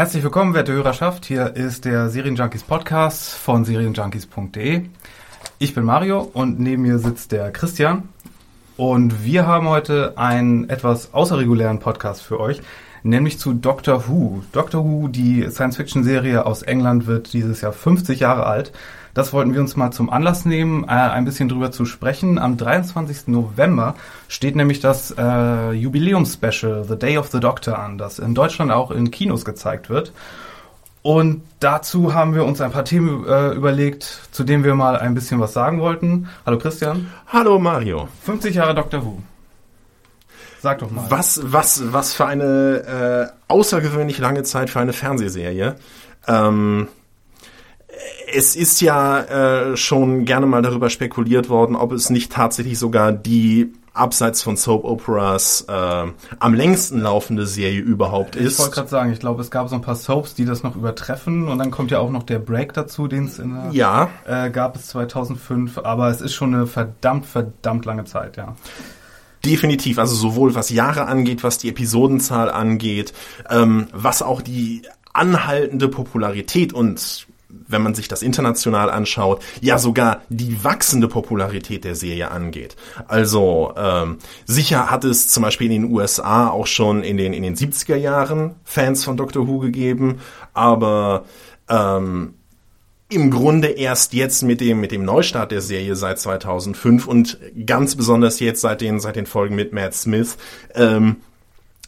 Herzlich willkommen, werte Hörerschaft. Hier ist der Serienjunkies Podcast von serienjunkies.de. Ich bin Mario und neben mir sitzt der Christian. Und wir haben heute einen etwas außerregulären Podcast für euch, nämlich zu Doctor Who. Doctor Who, die Science-Fiction-Serie aus England, wird dieses Jahr 50 Jahre alt. Das wollten wir uns mal zum Anlass nehmen, äh, ein bisschen drüber zu sprechen. Am 23. November steht nämlich das äh, Jubiläumspecial The Day of the Doctor an, das in Deutschland auch in Kinos gezeigt wird. Und dazu haben wir uns ein paar Themen äh, überlegt, zu denen wir mal ein bisschen was sagen wollten. Hallo Christian. Hallo Mario. 50 Jahre Doctor Who. Sag doch mal. Was, was, was für eine äh, außergewöhnlich lange Zeit für eine Fernsehserie. Ähm, es ist ja äh, schon gerne mal darüber spekuliert worden, ob es nicht tatsächlich sogar die abseits von Soap Operas äh, am längsten laufende Serie überhaupt ist. Ich wollte gerade sagen, ich glaube, es gab so ein paar Soaps, die das noch übertreffen und dann kommt ja auch noch der Break dazu, den es in der, ja. äh, gab es 2005, aber es ist schon eine verdammt, verdammt lange Zeit, ja. Definitiv, also sowohl was Jahre angeht, was die Episodenzahl angeht, ähm, was auch die anhaltende Popularität und wenn man sich das international anschaut, ja sogar die wachsende Popularität der Serie angeht. Also ähm, sicher hat es zum Beispiel in den USA auch schon in den in den 70er Jahren Fans von Doctor Who gegeben, aber ähm, im Grunde erst jetzt mit dem mit dem Neustart der Serie seit 2005 und ganz besonders jetzt seit den seit den Folgen mit Matt Smith ähm,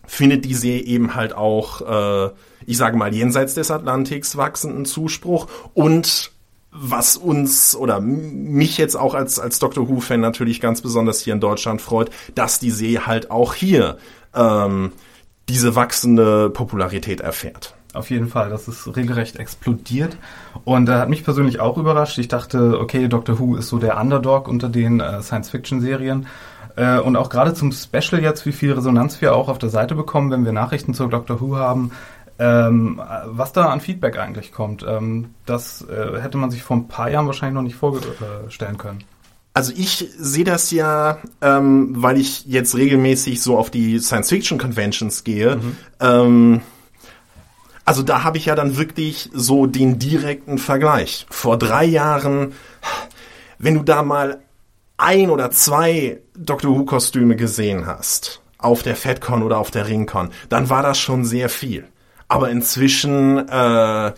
findet die Serie eben halt auch äh, ich sage mal, jenseits des Atlantiks wachsenden Zuspruch und was uns oder mich jetzt auch als, als Doctor Who-Fan natürlich ganz besonders hier in Deutschland freut, dass die See halt auch hier ähm, diese wachsende Popularität erfährt. Auf jeden Fall, das ist regelrecht explodiert und äh, hat mich persönlich auch überrascht. Ich dachte, okay, Doctor Who ist so der Underdog unter den äh, Science-Fiction-Serien. Äh, und auch gerade zum Special jetzt, wie viel Resonanz wir auch auf der Seite bekommen, wenn wir Nachrichten zu Doctor Who haben, ähm, was da an Feedback eigentlich kommt, ähm, das äh, hätte man sich vor ein paar Jahren wahrscheinlich noch nicht vorstellen können. Also ich sehe das ja, ähm, weil ich jetzt regelmäßig so auf die Science-Fiction-Conventions gehe. Mhm. Ähm, also da habe ich ja dann wirklich so den direkten Vergleich. Vor drei Jahren, wenn du da mal ein oder zwei Doctor Who-Kostüme gesehen hast, auf der FedCon oder auf der RingCon, dann war das schon sehr viel. Aber inzwischen äh,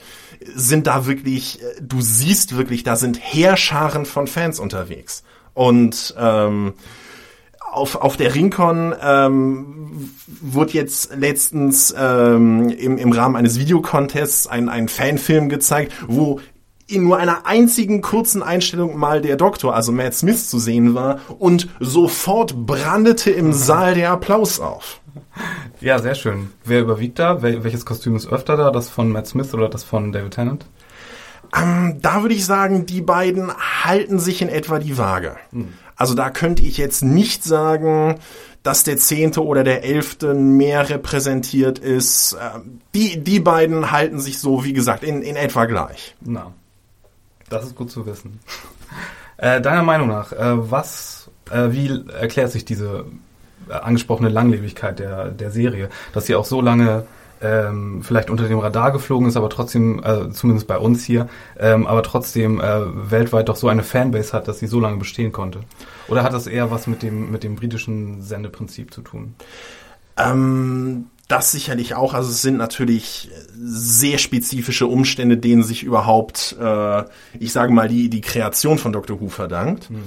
sind da wirklich, du siehst wirklich, da sind Heerscharen von Fans unterwegs. Und ähm, auf, auf der Rincon ähm, wurde jetzt letztens ähm, im, im Rahmen eines Videocontests ein, ein Fanfilm gezeigt, wo in nur einer einzigen kurzen Einstellung mal der Doktor, also Matt Smith, zu sehen war und sofort brandete im Saal der Applaus auf. Ja, sehr schön. Wer überwiegt da? Wel welches Kostüm ist öfter da? Das von Matt Smith oder das von David Tennant? Ähm, da würde ich sagen, die beiden halten sich in etwa die Waage. Hm. Also da könnte ich jetzt nicht sagen, dass der zehnte oder der elfte mehr repräsentiert ist. Ähm, die, die beiden halten sich so, wie gesagt, in, in etwa gleich. Na, das ist gut zu wissen. Äh, deiner Meinung nach, äh, was, äh, wie erklärt sich diese angesprochene Langlebigkeit der, der Serie, dass sie auch so lange ähm, vielleicht unter dem Radar geflogen ist, aber trotzdem, äh, zumindest bei uns hier, ähm, aber trotzdem äh, weltweit doch so eine Fanbase hat, dass sie so lange bestehen konnte? Oder hat das eher was mit dem, mit dem britischen Sendeprinzip zu tun? Ähm, das sicherlich auch. Also es sind natürlich sehr spezifische Umstände, denen sich überhaupt, äh, ich sage mal, die, die Kreation von Dr. Who verdankt. Mhm.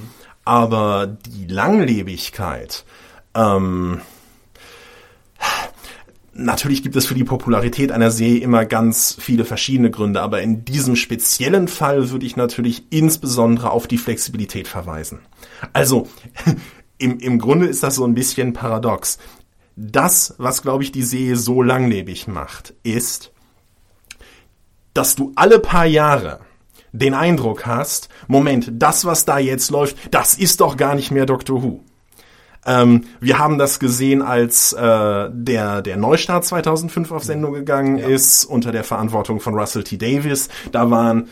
Aber die Langlebigkeit, ähm, Natürlich gibt es für die Popularität einer Serie immer ganz viele verschiedene Gründe, aber in diesem speziellen Fall würde ich natürlich insbesondere auf die Flexibilität verweisen. Also, im, im Grunde ist das so ein bisschen paradox. Das, was, glaube ich, die Serie so langlebig macht, ist, dass du alle paar Jahre den Eindruck hast, Moment, das, was da jetzt läuft, das ist doch gar nicht mehr Doctor Who. Ähm, wir haben das gesehen, als äh, der, der Neustart 2005 auf Sendung gegangen ja. ist, unter der Verantwortung von Russell T. Davis. Da waren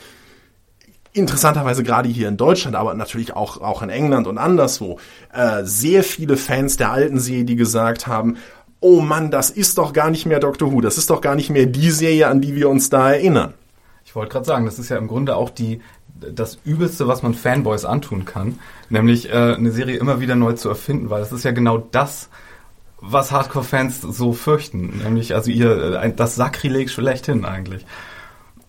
interessanterweise gerade hier in Deutschland, aber natürlich auch, auch in England und anderswo, äh, sehr viele Fans der alten Serie, die gesagt haben, oh Mann, das ist doch gar nicht mehr Doctor Who, das ist doch gar nicht mehr die Serie, an die wir uns da erinnern. Ich wollte gerade sagen, das ist ja im Grunde auch die, das Übelste, was man Fanboys antun kann, nämlich äh, eine Serie immer wieder neu zu erfinden, weil das ist ja genau das, was Hardcore-Fans so fürchten, nämlich also ihr äh, das Sakrileg schlechthin eigentlich.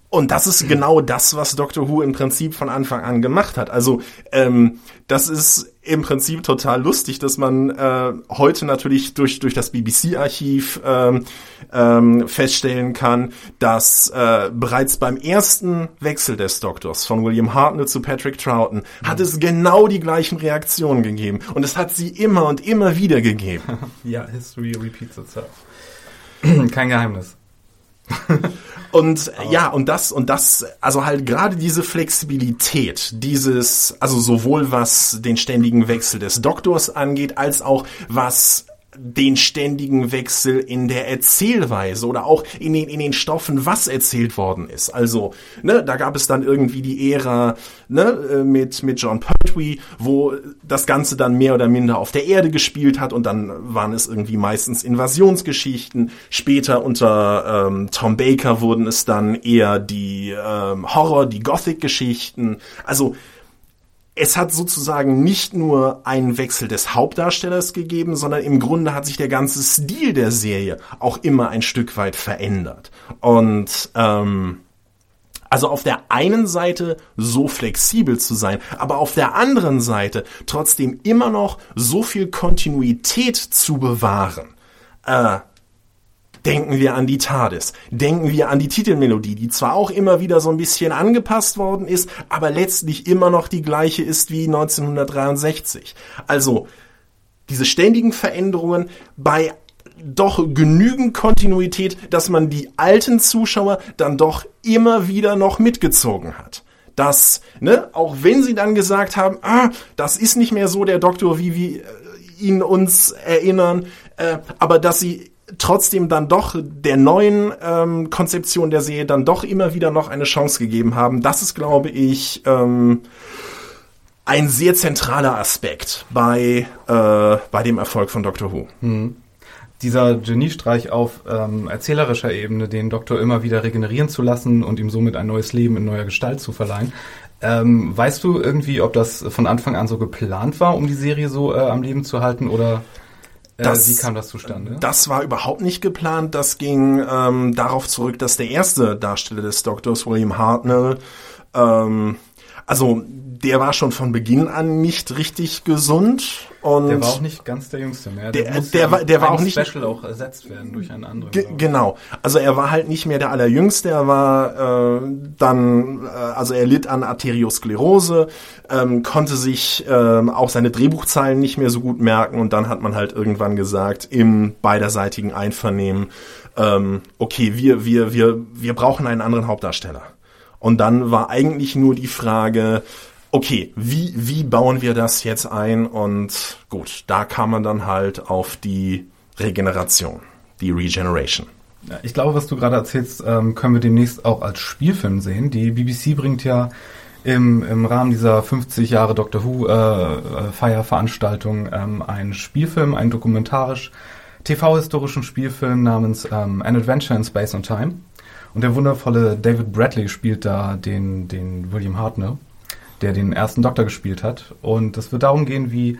Und das ist genau das, was Doctor Who im Prinzip von Anfang an gemacht hat. Also ähm, das ist im Prinzip total lustig, dass man äh, heute natürlich durch durch das BBC-Archiv ähm, ähm, feststellen kann, dass äh, bereits beim ersten Wechsel des Doktors von William Hartnell zu Patrick Troughton mhm. hat es genau die gleichen Reaktionen gegeben und es hat sie immer und immer wieder gegeben. ja, History repeats itself. Kein Geheimnis. Und oh. ja, und das, und das, also halt gerade diese Flexibilität, dieses, also sowohl was den ständigen Wechsel des Doktors angeht, als auch was den ständigen Wechsel in der Erzählweise oder auch in den, in den Stoffen, was erzählt worden ist. Also, ne, da gab es dann irgendwie die Ära ne, äh, mit, mit John Pertwee, wo das Ganze dann mehr oder minder auf der Erde gespielt hat und dann waren es irgendwie meistens Invasionsgeschichten. Später unter ähm, Tom Baker wurden es dann eher die ähm, Horror, die Gothic-Geschichten. Also es hat sozusagen nicht nur einen Wechsel des Hauptdarstellers gegeben, sondern im Grunde hat sich der ganze Stil der Serie auch immer ein Stück weit verändert. Und ähm, also auf der einen Seite so flexibel zu sein, aber auf der anderen Seite trotzdem immer noch so viel Kontinuität zu bewahren. Äh, Denken wir an die TARDIS. Denken wir an die Titelmelodie, die zwar auch immer wieder so ein bisschen angepasst worden ist, aber letztlich immer noch die gleiche ist wie 1963. Also, diese ständigen Veränderungen bei doch genügend Kontinuität, dass man die alten Zuschauer dann doch immer wieder noch mitgezogen hat. Dass, ne, auch wenn sie dann gesagt haben, ah, das ist nicht mehr so der Doktor, wie wir äh, ihn uns erinnern, äh, aber dass sie trotzdem dann doch der neuen ähm, Konzeption der Serie dann doch immer wieder noch eine Chance gegeben haben. Das ist, glaube ich, ähm, ein sehr zentraler Aspekt bei, äh, bei dem Erfolg von Doctor Who. Mhm. Dieser Geniestreich auf ähm, erzählerischer Ebene, den Doktor immer wieder regenerieren zu lassen und ihm somit ein neues Leben in neuer Gestalt zu verleihen. Ähm, weißt du irgendwie, ob das von Anfang an so geplant war, um die Serie so äh, am Leben zu halten oder das, Wie kam das zustande? Das war überhaupt nicht geplant. Das ging ähm, darauf zurück, dass der erste Darsteller des Doktors, William Hartnell, ähm, also der war schon von Beginn an nicht richtig gesund und der war auch nicht ganz der Jüngste mehr. Der, der, der war, der war auch nicht Special auch ersetzt werden durch einen anderen. genau. Also er war halt nicht mehr der allerjüngste. Er war äh, dann, äh, also er litt an Arteriosklerose, ähm, konnte sich äh, auch seine Drehbuchzeilen nicht mehr so gut merken und dann hat man halt irgendwann gesagt im beiderseitigen Einvernehmen, ähm, okay, wir wir wir wir brauchen einen anderen Hauptdarsteller. Und dann war eigentlich nur die Frage, okay, wie, wie bauen wir das jetzt ein? Und gut, da kam man dann halt auf die Regeneration, die Regeneration. Ich glaube, was du gerade erzählst, ähm, können wir demnächst auch als Spielfilm sehen. Die BBC bringt ja im, im Rahmen dieser 50 Jahre Doctor Who äh, äh, Feierveranstaltung ähm, einen Spielfilm, einen dokumentarisch TV-historischen Spielfilm namens ähm, An Adventure in Space and Time. Und der wundervolle David Bradley spielt da den, den William Hartnell, der den ersten Doktor gespielt hat. Und es wird darum gehen, wie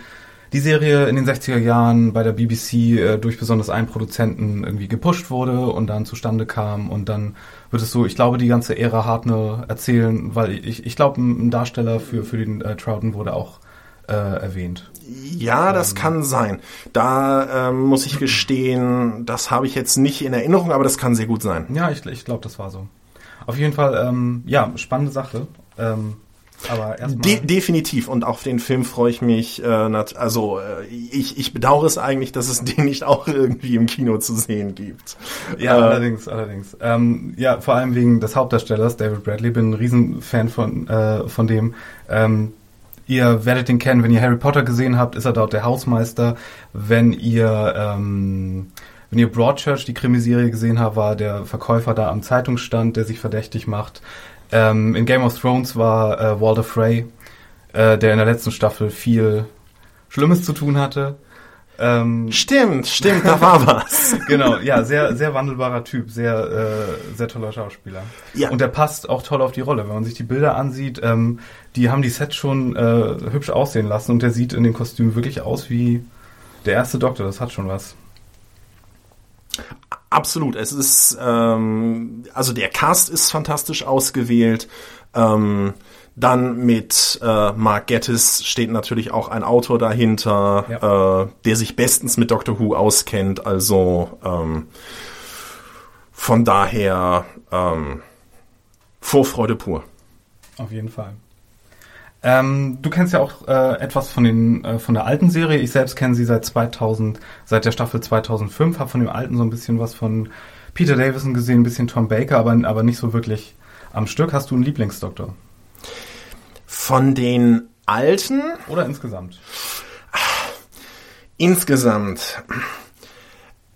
die Serie in den 60er Jahren bei der BBC äh, durch besonders einen Produzenten irgendwie gepusht wurde und dann zustande kam. Und dann wird es so, ich glaube, die ganze Ära Hartnell erzählen, weil ich, ich glaube, ein Darsteller für, für den äh, Troughton wurde auch äh, erwähnt. Ja, das ähm, kann sein. Da ähm, muss ich gestehen, das habe ich jetzt nicht in Erinnerung, aber das kann sehr gut sein. Ja, ich, ich glaube, das war so. Auf jeden Fall, ähm, ja, spannende Sache. Ähm, Aber erstmal. De definitiv und auf den Film freue ich mich. Äh, also äh, ich, ich bedauere es eigentlich, dass es den nicht auch irgendwie im Kino zu sehen gibt. Ja, äh, allerdings, allerdings. Ähm, ja, vor allem wegen des Hauptdarstellers David Bradley. Bin ein Riesenfan von äh, von dem. Ihr werdet ihn kennen, wenn ihr Harry Potter gesehen habt, ist er dort der Hausmeister. Wenn ihr ähm, wenn ihr Broadchurch, die Krimiserie gesehen habt, war der Verkäufer da am Zeitungsstand, der sich verdächtig macht. Ähm, in Game of Thrones war äh, Walter Frey, äh, der in der letzten Staffel viel Schlimmes zu tun hatte. Ähm, Stimmt, stimmt, da war was. genau, ja, sehr, sehr wandelbarer Typ, sehr, äh, sehr toller Schauspieler. Ja. Und der passt auch toll auf die Rolle. Wenn man sich die Bilder ansieht, ähm, die haben die Sets schon äh, hübsch aussehen lassen und der sieht in dem Kostüm wirklich aus wie der erste Doktor. Das hat schon was. Absolut. Es ist, ähm, also der Cast ist fantastisch ausgewählt. Ähm, dann mit äh, Mark Gettis steht natürlich auch ein Autor dahinter, Ja. äh, der sich bestens mit Doctor Who auskennt. Also ähm, von daher ähm, Vorfreude pur. Auf jeden Fall. Ähm, du kennst ja auch äh, etwas von den äh, von der alten Serie. Ich selbst kenne sie seit 2000, seit der Staffel 2005. Habe von dem alten so ein bisschen was von Peter Davison gesehen, ein bisschen Tom Baker, aber aber nicht so wirklich am Stück. Hast du einen Lieblingsdoktor Von den alten oder insgesamt? insgesamt.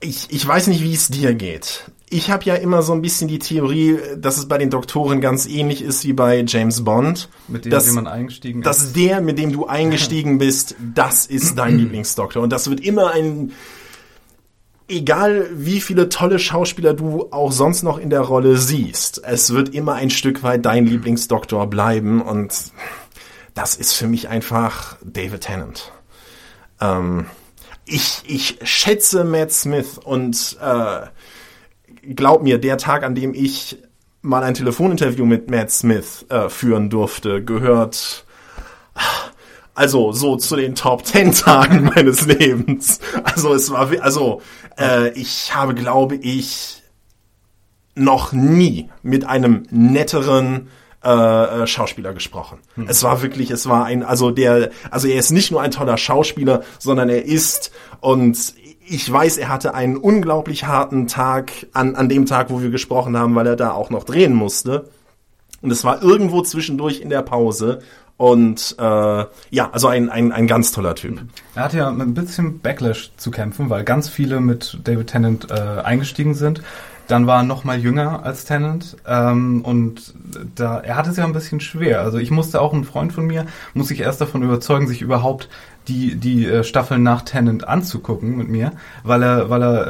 Ich, ich weiß nicht, wie es dir geht. Ich habe ja immer so ein bisschen die Theorie, dass es bei den Doktoren ganz ähnlich ist wie bei James Bond. Mit dem, dass, wie man eingestiegen dass ist. der, mit dem du eingestiegen bist, das ist dein Lieblingsdoktor. Und das wird immer ein, egal wie viele tolle Schauspieler du auch sonst noch in der Rolle siehst, es wird immer ein Stück weit dein Lieblingsdoktor bleiben. Und das ist für mich einfach David Tennant. Ähm, ich, ich schätze Matt Smith und äh, glaub mir, der Tag, an dem ich mal ein Telefoninterview mit Matt Smith äh, führen durfte, gehört also so zu den Top Ten Tagen meines Lebens. Also es war, also äh, ich habe, glaube ich, noch nie mit einem netteren äh, äh, Schauspieler gesprochen. Es war wirklich, es war ein, also der, also er ist nicht nur ein toller Schauspieler, sondern er ist und ich weiß, er hatte einen unglaublich harten Tag an, an dem Tag, wo wir gesprochen haben, weil er da auch noch drehen musste. Und es war irgendwo zwischendurch in der Pause. Und äh, ja, also ein, ein, ein ganz toller Typ. Er hatte ja mit ein bisschen Backlash zu kämpfen, weil ganz viele mit David Tennant äh, eingestiegen sind. Dann war er noch mal jünger als Tennant ähm, und da er hatte es ja ein bisschen schwer. Also ich musste auch einen Freund von mir muss sich erst davon überzeugen, sich überhaupt die die äh, Staffeln nach Tennant anzugucken mit mir, weil er weil er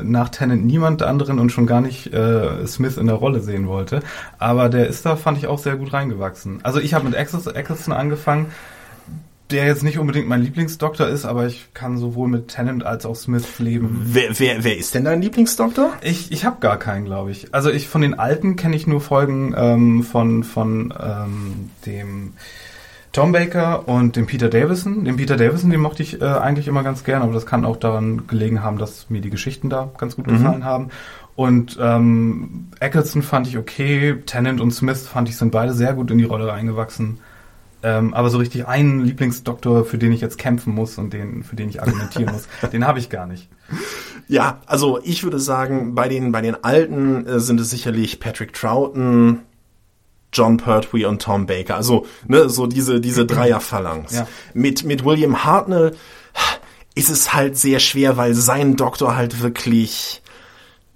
äh, nach Tennant niemand anderen und schon gar nicht äh, Smith in der Rolle sehen wollte. Aber der ist da fand ich auch sehr gut reingewachsen. Also ich habe mit Eccleston angefangen der jetzt nicht unbedingt mein Lieblingsdoktor ist, aber ich kann sowohl mit Tennant als auch Smith leben. Wer, wer, wer ist denn dein Lieblingsdoktor? Ich, ich habe gar keinen, glaube ich. Also ich von den alten kenne ich nur Folgen ähm, von von ähm, dem Tom Baker und dem Peter Davison. Den Peter Davison, den mochte ich äh, eigentlich immer ganz gern, aber das kann auch daran gelegen haben, dass mir die Geschichten da ganz gut gefallen haben. Und ähm, Eccleston fand ich okay, Tennant und Smith fand ich sind beide sehr gut in die Rolle reingewachsen. Ähm, aber so richtig einen Lieblingsdoktor, für den ich jetzt kämpfen muss und den, für den ich argumentieren muss, den habe ich gar nicht. Ja, also ich würde sagen, bei den, bei den Alten äh, sind es sicherlich Patrick Troughton, John Pertwee und Tom Baker. Also, ne, so diese, diese Dreierphalanx. Ja. Mit, mit William Hartnell ist es halt sehr schwer, weil sein Doktor halt wirklich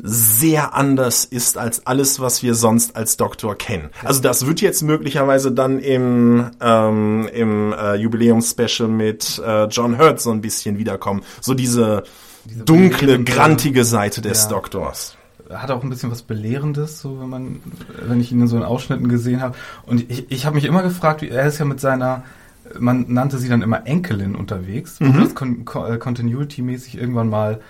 sehr anders ist als alles, was wir sonst als Doktor kennen. Also das wird jetzt möglicherweise dann im, ähm, im äh, Jubiläumspecial mit äh, John Hurt so ein bisschen wiederkommen. So diese, dunkle, belehrende- grantige Seite des Ja. Doktors. Hat auch ein bisschen was Belehrendes, so wenn man, wenn ich ihn in so in Ausschnitten gesehen habe. Und ich, ich habe mich immer gefragt, wie er ist ja mit seiner, man nannte sie dann immer Enkelin unterwegs. Wurde das con con äh, Continuity-mäßig irgendwann mal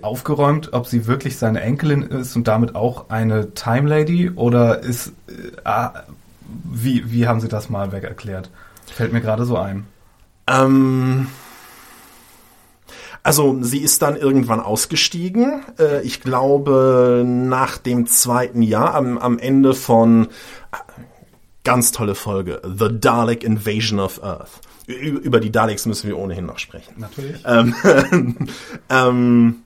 aufgeräumt, ob sie wirklich seine Enkelin ist und damit auch eine Time Lady oder ist, äh, ah, wie, wie haben sie das mal weg erklärt? Fällt mir gerade so ein. Ähm, also sie ist dann irgendwann ausgestiegen. Äh, ich glaube nach dem zweiten Jahr, am, am Ende von Ganz tolle Folge. The Dalek Invasion of Earth. Über die Daleks müssen wir ohnehin noch sprechen. Natürlich. Ähm, ähm,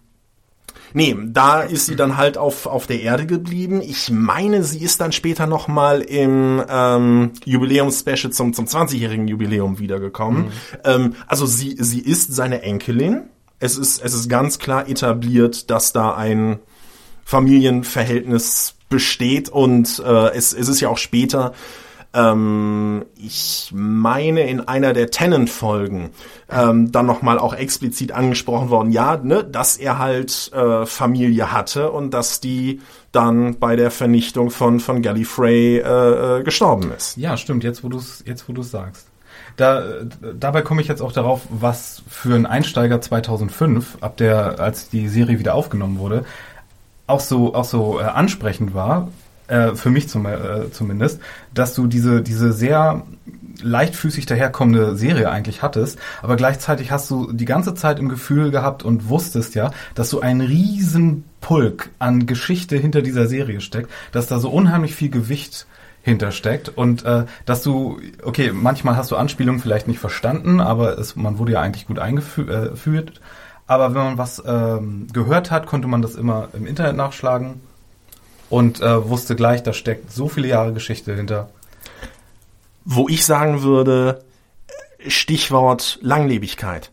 nee, da ist sie dann halt auf, auf der Erde geblieben. Ich meine, sie ist dann später nochmal im ähm, Jubiläumsspecial zum, zum 20-jährigen Jubiläum wiedergekommen. Mhm. Ähm, also sie, sie ist seine Enkelin. Es ist, es ist ganz klar etabliert, dass da ein Familienverhältnis besteht und äh, es, es ist ja auch später ähm, ich meine in einer der Tennant-Folgen ähm, dann nochmal auch explizit angesprochen worden, ja, ne, dass er halt äh, Familie hatte und dass die dann bei der Vernichtung von, von Gallifrey äh, äh, gestorben ist. Ja, stimmt, jetzt wo du es sagst. Da, dabei komme ich jetzt auch darauf, was für ein Einsteiger 2005, ab der, als die Serie wieder aufgenommen wurde, auch so, auch so äh, ansprechend war, äh, für mich zum, äh, zumindest, dass du diese, diese sehr leichtfüßig daherkommende Serie eigentlich hattest, aber gleichzeitig hast du die ganze Zeit im Gefühl gehabt und wusstest ja, dass so ein riesen Pulk an Geschichte hinter dieser Serie steckt, dass da so unheimlich viel Gewicht hintersteckt und äh, dass du, okay, manchmal hast du Anspielungen vielleicht nicht verstanden, aber es, man wurde ja eigentlich gut eingeführt. Äh, aber wenn man was ähm, gehört hat, konnte man das immer im Internet nachschlagen und äh, wusste gleich, da steckt so viele Jahre Geschichte hinter. Wo ich sagen würde, Stichwort Langlebigkeit.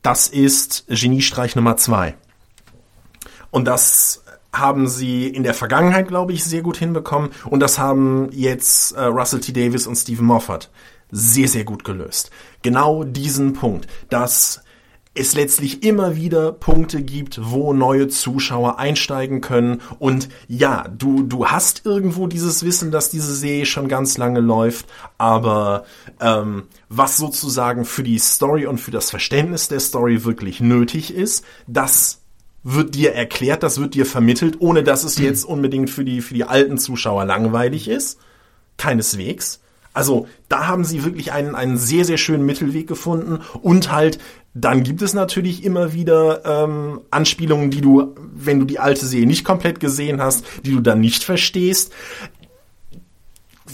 Das ist Geniestreich Nummer zwei. Und das haben sie in der Vergangenheit, glaube ich, sehr gut hinbekommen. Und das haben jetzt äh, Russell T. Davis und Stephen Moffat sehr, sehr gut gelöst. Genau diesen Punkt, dass es letztlich immer wieder Punkte gibt, wo neue Zuschauer einsteigen können. Und ja, du, du hast irgendwo dieses Wissen, dass diese Serie schon ganz lange läuft, aber ähm, was sozusagen für die Story und für das Verständnis der Story wirklich nötig ist, das wird dir erklärt, das wird dir vermittelt, ohne dass es jetzt unbedingt für die, für die alten Zuschauer langweilig ist. Keineswegs. Also da haben sie wirklich einen, einen sehr, sehr schönen Mittelweg gefunden und halt dann gibt es natürlich immer wieder ähm, Anspielungen, die du, wenn du die alte Serie nicht komplett gesehen hast, die du dann nicht verstehst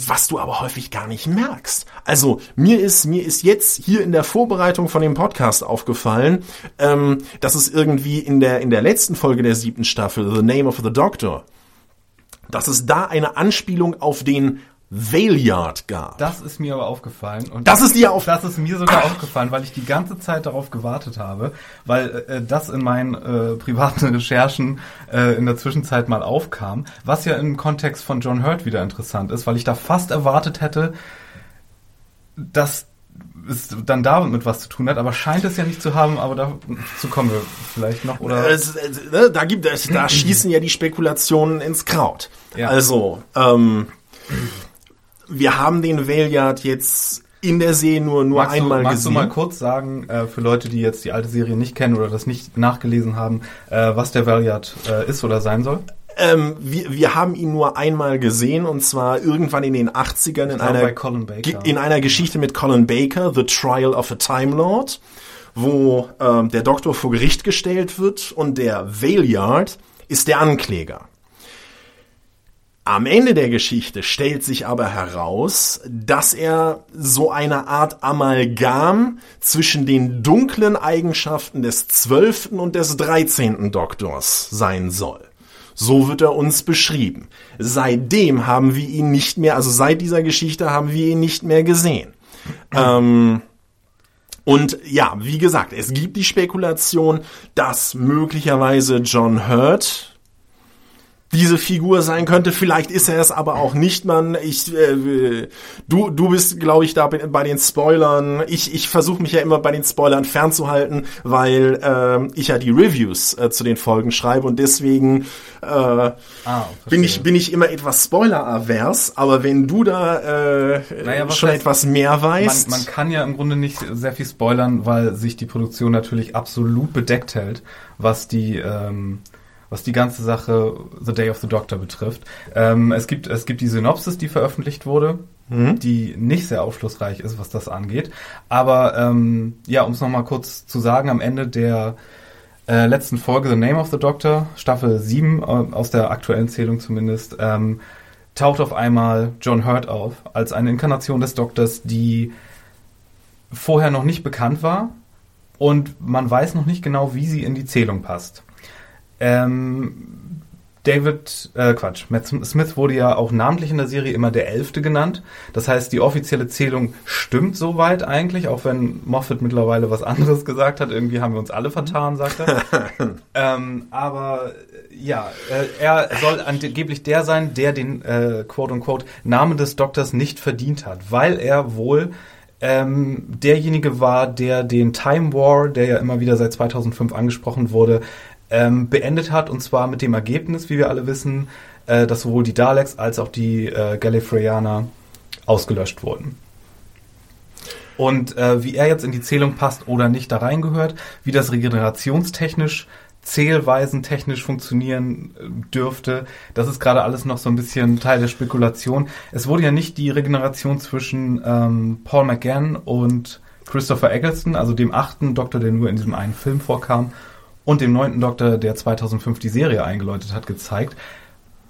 was du aber häufig gar nicht merkst. Also mir ist mir ist jetzt hier in der Vorbereitung von dem Podcast aufgefallen, ähm, dass es irgendwie in der in der letzten Folge der siebten Staffel The Name of the Doctor, dass es da eine Anspielung auf den Valeyard gab. Das ist mir aber aufgefallen. Und das ist dir auf Das ist mir sogar aufgefallen, weil ich die ganze Zeit darauf gewartet habe, weil äh, das in meinen äh, privaten Recherchen äh, in der Zwischenzeit mal aufkam, was ja im Kontext von John Hurt wieder interessant ist, weil ich da fast erwartet hätte, dass es dann damit was zu tun hat, aber scheint es ja nicht zu haben, aber dazu kommen wir vielleicht noch, oder? Es, äh, da gibt es, da schießen ja die Spekulationen ins Kraut. Ja. Also, ähm, wir haben den Valeyard jetzt in der Serie nur, nur magst einmal du, magst gesehen. Magst du mal kurz sagen, äh, für Leute, die jetzt die alte Serie nicht kennen oder das nicht nachgelesen haben, äh, was der Valeyard äh, ist oder sein soll? Ähm, wir, wir haben ihn nur einmal gesehen und zwar irgendwann in den 80ern in einer, in einer Geschichte mit Colin Baker, The Trial of a Time Lord, wo ähm, der Doktor vor Gericht gestellt wird und der Valeyard ist der Ankläger. Am Ende der Geschichte stellt sich aber heraus, dass er so eine Art Amalgam zwischen den dunklen Eigenschaften des zwölften und des dreizehnten Doktors sein soll. So wird er uns beschrieben. Seitdem haben wir ihn nicht mehr, also seit dieser Geschichte haben wir ihn nicht mehr gesehen. ähm, und ja, wie gesagt, es gibt die Spekulation, dass möglicherweise John Hurt, diese Figur sein könnte. Vielleicht ist er es aber auch nicht, man. Ich, äh, du, du bist, glaube ich, da bei den Spoilern. Ich, ich versuche mich ja immer bei den Spoilern fernzuhalten, weil äh, ich ja die Reviews äh, zu den Folgen schreibe und deswegen äh, ah, bin ich bin ich immer etwas Spoiler-avers. Aber wenn du da äh, naja, schon heißt, etwas mehr weißt, man, man kann ja im Grunde nicht sehr viel spoilern, weil sich die Produktion natürlich absolut bedeckt hält, was die ähm, was die ganze Sache The Day of the Doctor betrifft. Ähm, es, gibt, es gibt die Synopsis, die veröffentlicht wurde, mhm. die nicht sehr aufschlussreich ist, was das angeht. Aber ähm, ja, um es nochmal kurz zu sagen, am Ende der äh, letzten Folge The Name of the Doctor, Staffel 7, äh, aus der aktuellen Zählung zumindest, ähm, taucht auf einmal John Hurt auf, als eine Inkarnation des Doktors, die vorher noch nicht bekannt war und man weiß noch nicht genau, wie sie in die Zählung passt. Ähm, David, äh, Quatsch, Matt Smith wurde ja auch namentlich in der Serie immer der Elfte genannt. Das heißt, die offizielle Zählung stimmt soweit eigentlich, auch wenn Moffat mittlerweile was anderes gesagt hat. Irgendwie haben wir uns alle vertan, sagt er. ähm, aber ja, äh, er soll angeblich der sein, der den äh, quote-unquote Namen des Doktors nicht verdient hat, weil er wohl ähm, derjenige war, der den Time War, der ja immer wieder seit 2005 angesprochen wurde, ähm, beendet hat. Und zwar mit dem Ergebnis, wie wir alle wissen, äh, dass sowohl die Daleks als auch die äh, Gallifreyaner ausgelöscht wurden. Und äh, wie er jetzt in die Zählung passt oder nicht da reingehört, wie das regenerationstechnisch, zählweisentechnisch funktionieren äh, dürfte, das ist gerade alles noch so ein bisschen Teil der Spekulation. Es wurde ja nicht die Regeneration zwischen ähm, Paul McGann und Christopher Eggleston, also dem achten Doktor, der nur in diesem einen Film vorkam, und dem neunten Doktor, der 2005 die Serie eingeläutet hat, gezeigt.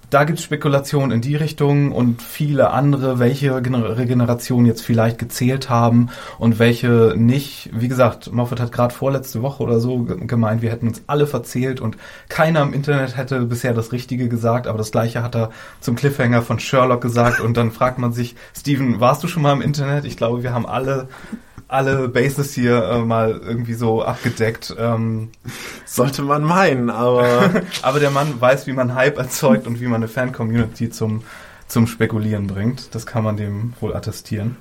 Da gibt es Spekulationen in die Richtung und viele andere, welche Regenerationen jetzt vielleicht gezählt haben und welche nicht. Wie gesagt, Moffat hat gerade vorletzte Woche oder so gemeint, wir hätten uns alle verzählt und keiner im Internet hätte bisher das Richtige gesagt, aber das gleiche hat er zum Cliffhanger von Sherlock gesagt und dann fragt man sich, Steven, warst du schon mal im Internet? Ich glaube, wir haben alle alle Bases hier äh, mal irgendwie so abgedeckt. Ähm, Sollte man meinen, aber. aber der Mann weiß, wie man Hype erzeugt und wie man eine Fan-Community zum, zum Spekulieren bringt. Das kann man dem wohl attestieren.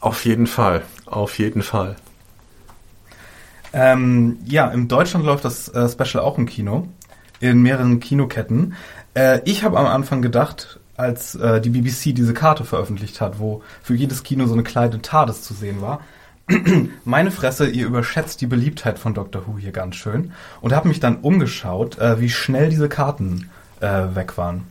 Auf jeden Fall, auf jeden Fall. Ähm, ja, in Deutschland läuft das äh, Special auch im Kino, in mehreren Kinoketten. Äh, ich habe am Anfang gedacht, als äh, die BBC diese Karte veröffentlicht hat, wo für jedes Kino so eine kleine TARDIS zu sehen war, meine Fresse, ihr überschätzt die Beliebtheit von Doctor Who hier ganz schön und habe mich dann umgeschaut, äh, wie schnell diese Karten äh, weg waren.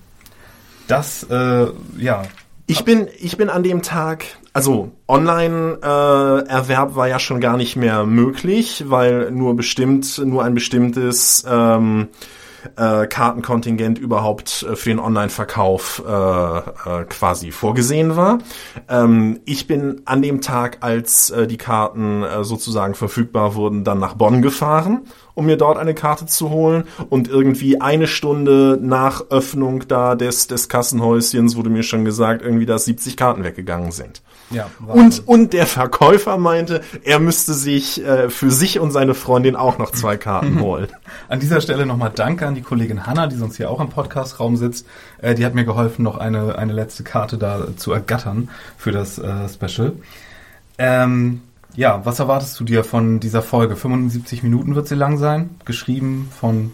Das, äh, ja. Ich bin, ich bin an dem Tag, also Online-Erwerb war ja schon gar nicht mehr möglich, weil nur bestimmt, nur ein bestimmtes ähm, äh, Kartenkontingent überhaupt äh, für den Online-Verkauf äh, äh, quasi vorgesehen war. Ähm, ich bin an dem Tag, als äh, die Karten äh, sozusagen verfügbar wurden, dann nach Bonn gefahren um mir dort eine Karte zu holen. Und irgendwie eine Stunde nach Öffnung da des, des Kassenhäuschens wurde mir schon gesagt, irgendwie, dass 70 Karten weggegangen sind. Ja, und, und der Verkäufer meinte, er müsste sich äh, für sich und seine Freundin auch noch zwei Karten holen. An dieser Stelle nochmal Danke an die Kollegin Hanna, die sonst hier auch im Podcastraum sitzt. Äh, die hat mir geholfen, noch eine, eine letzte Karte da zu ergattern für das äh, Special. Ähm, ja, was erwartest du dir von dieser Folge? 75 Minuten wird sie lang sein, geschrieben von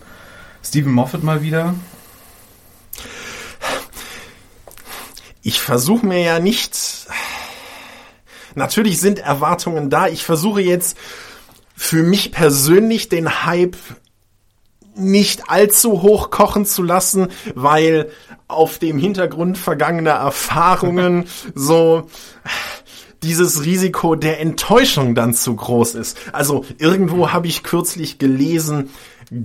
Stephen Moffat mal wieder. Ich versuche mir ja nicht. Natürlich sind Erwartungen da. Ich versuche jetzt für mich persönlich den Hype nicht allzu hoch kochen zu lassen, weil auf dem Hintergrund vergangener Erfahrungen so dieses Risiko der Enttäuschung dann zu groß ist. Also irgendwo habe ich kürzlich gelesen,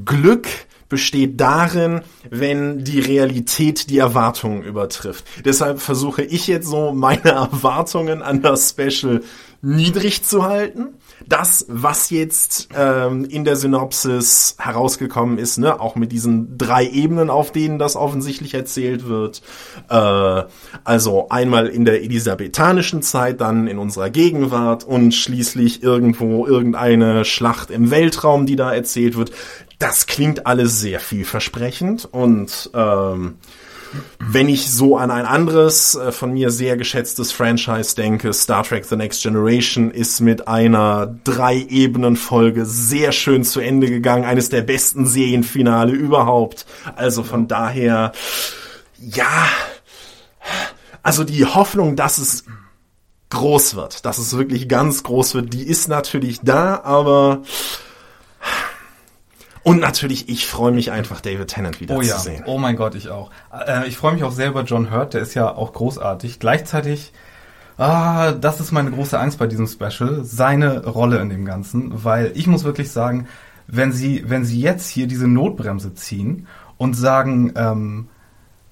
Glück besteht darin, wenn die Realität die Erwartungen übertrifft. Deshalb versuche ich jetzt so meine Erwartungen an das Special niedrig zu halten das, was jetzt ähm, in der Synopsis herausgekommen ist, ne, auch mit diesen drei Ebenen, auf denen das offensichtlich erzählt wird. Äh, also einmal in der elisabethanischen Zeit, dann in unserer Gegenwart und schließlich irgendwo irgendeine Schlacht im Weltraum, die da erzählt wird. Das klingt alles sehr vielversprechend und ähm, wenn ich so an ein anderes äh, von mir sehr geschätztes Franchise denke, Star Trek The Next Generation ist mit einer Drei-Ebenen-Folge sehr schön zu Ende gegangen. Eines der besten Serienfinale überhaupt. Also von daher, ja, also die Hoffnung, dass es groß wird, dass es wirklich ganz groß wird, die ist natürlich da, aber und natürlich, ich freue mich einfach, David Tennant wieder oh, zu ja. sehen. Oh mein Gott, ich auch. Äh, ich freue mich auch sehr über John Hurt, der ist ja auch großartig. Gleichzeitig, ah, das ist meine große Angst bei diesem Special, seine Rolle in dem Ganzen, weil ich muss wirklich sagen, wenn sie, wenn sie jetzt hier diese Notbremse ziehen und sagen, ähm,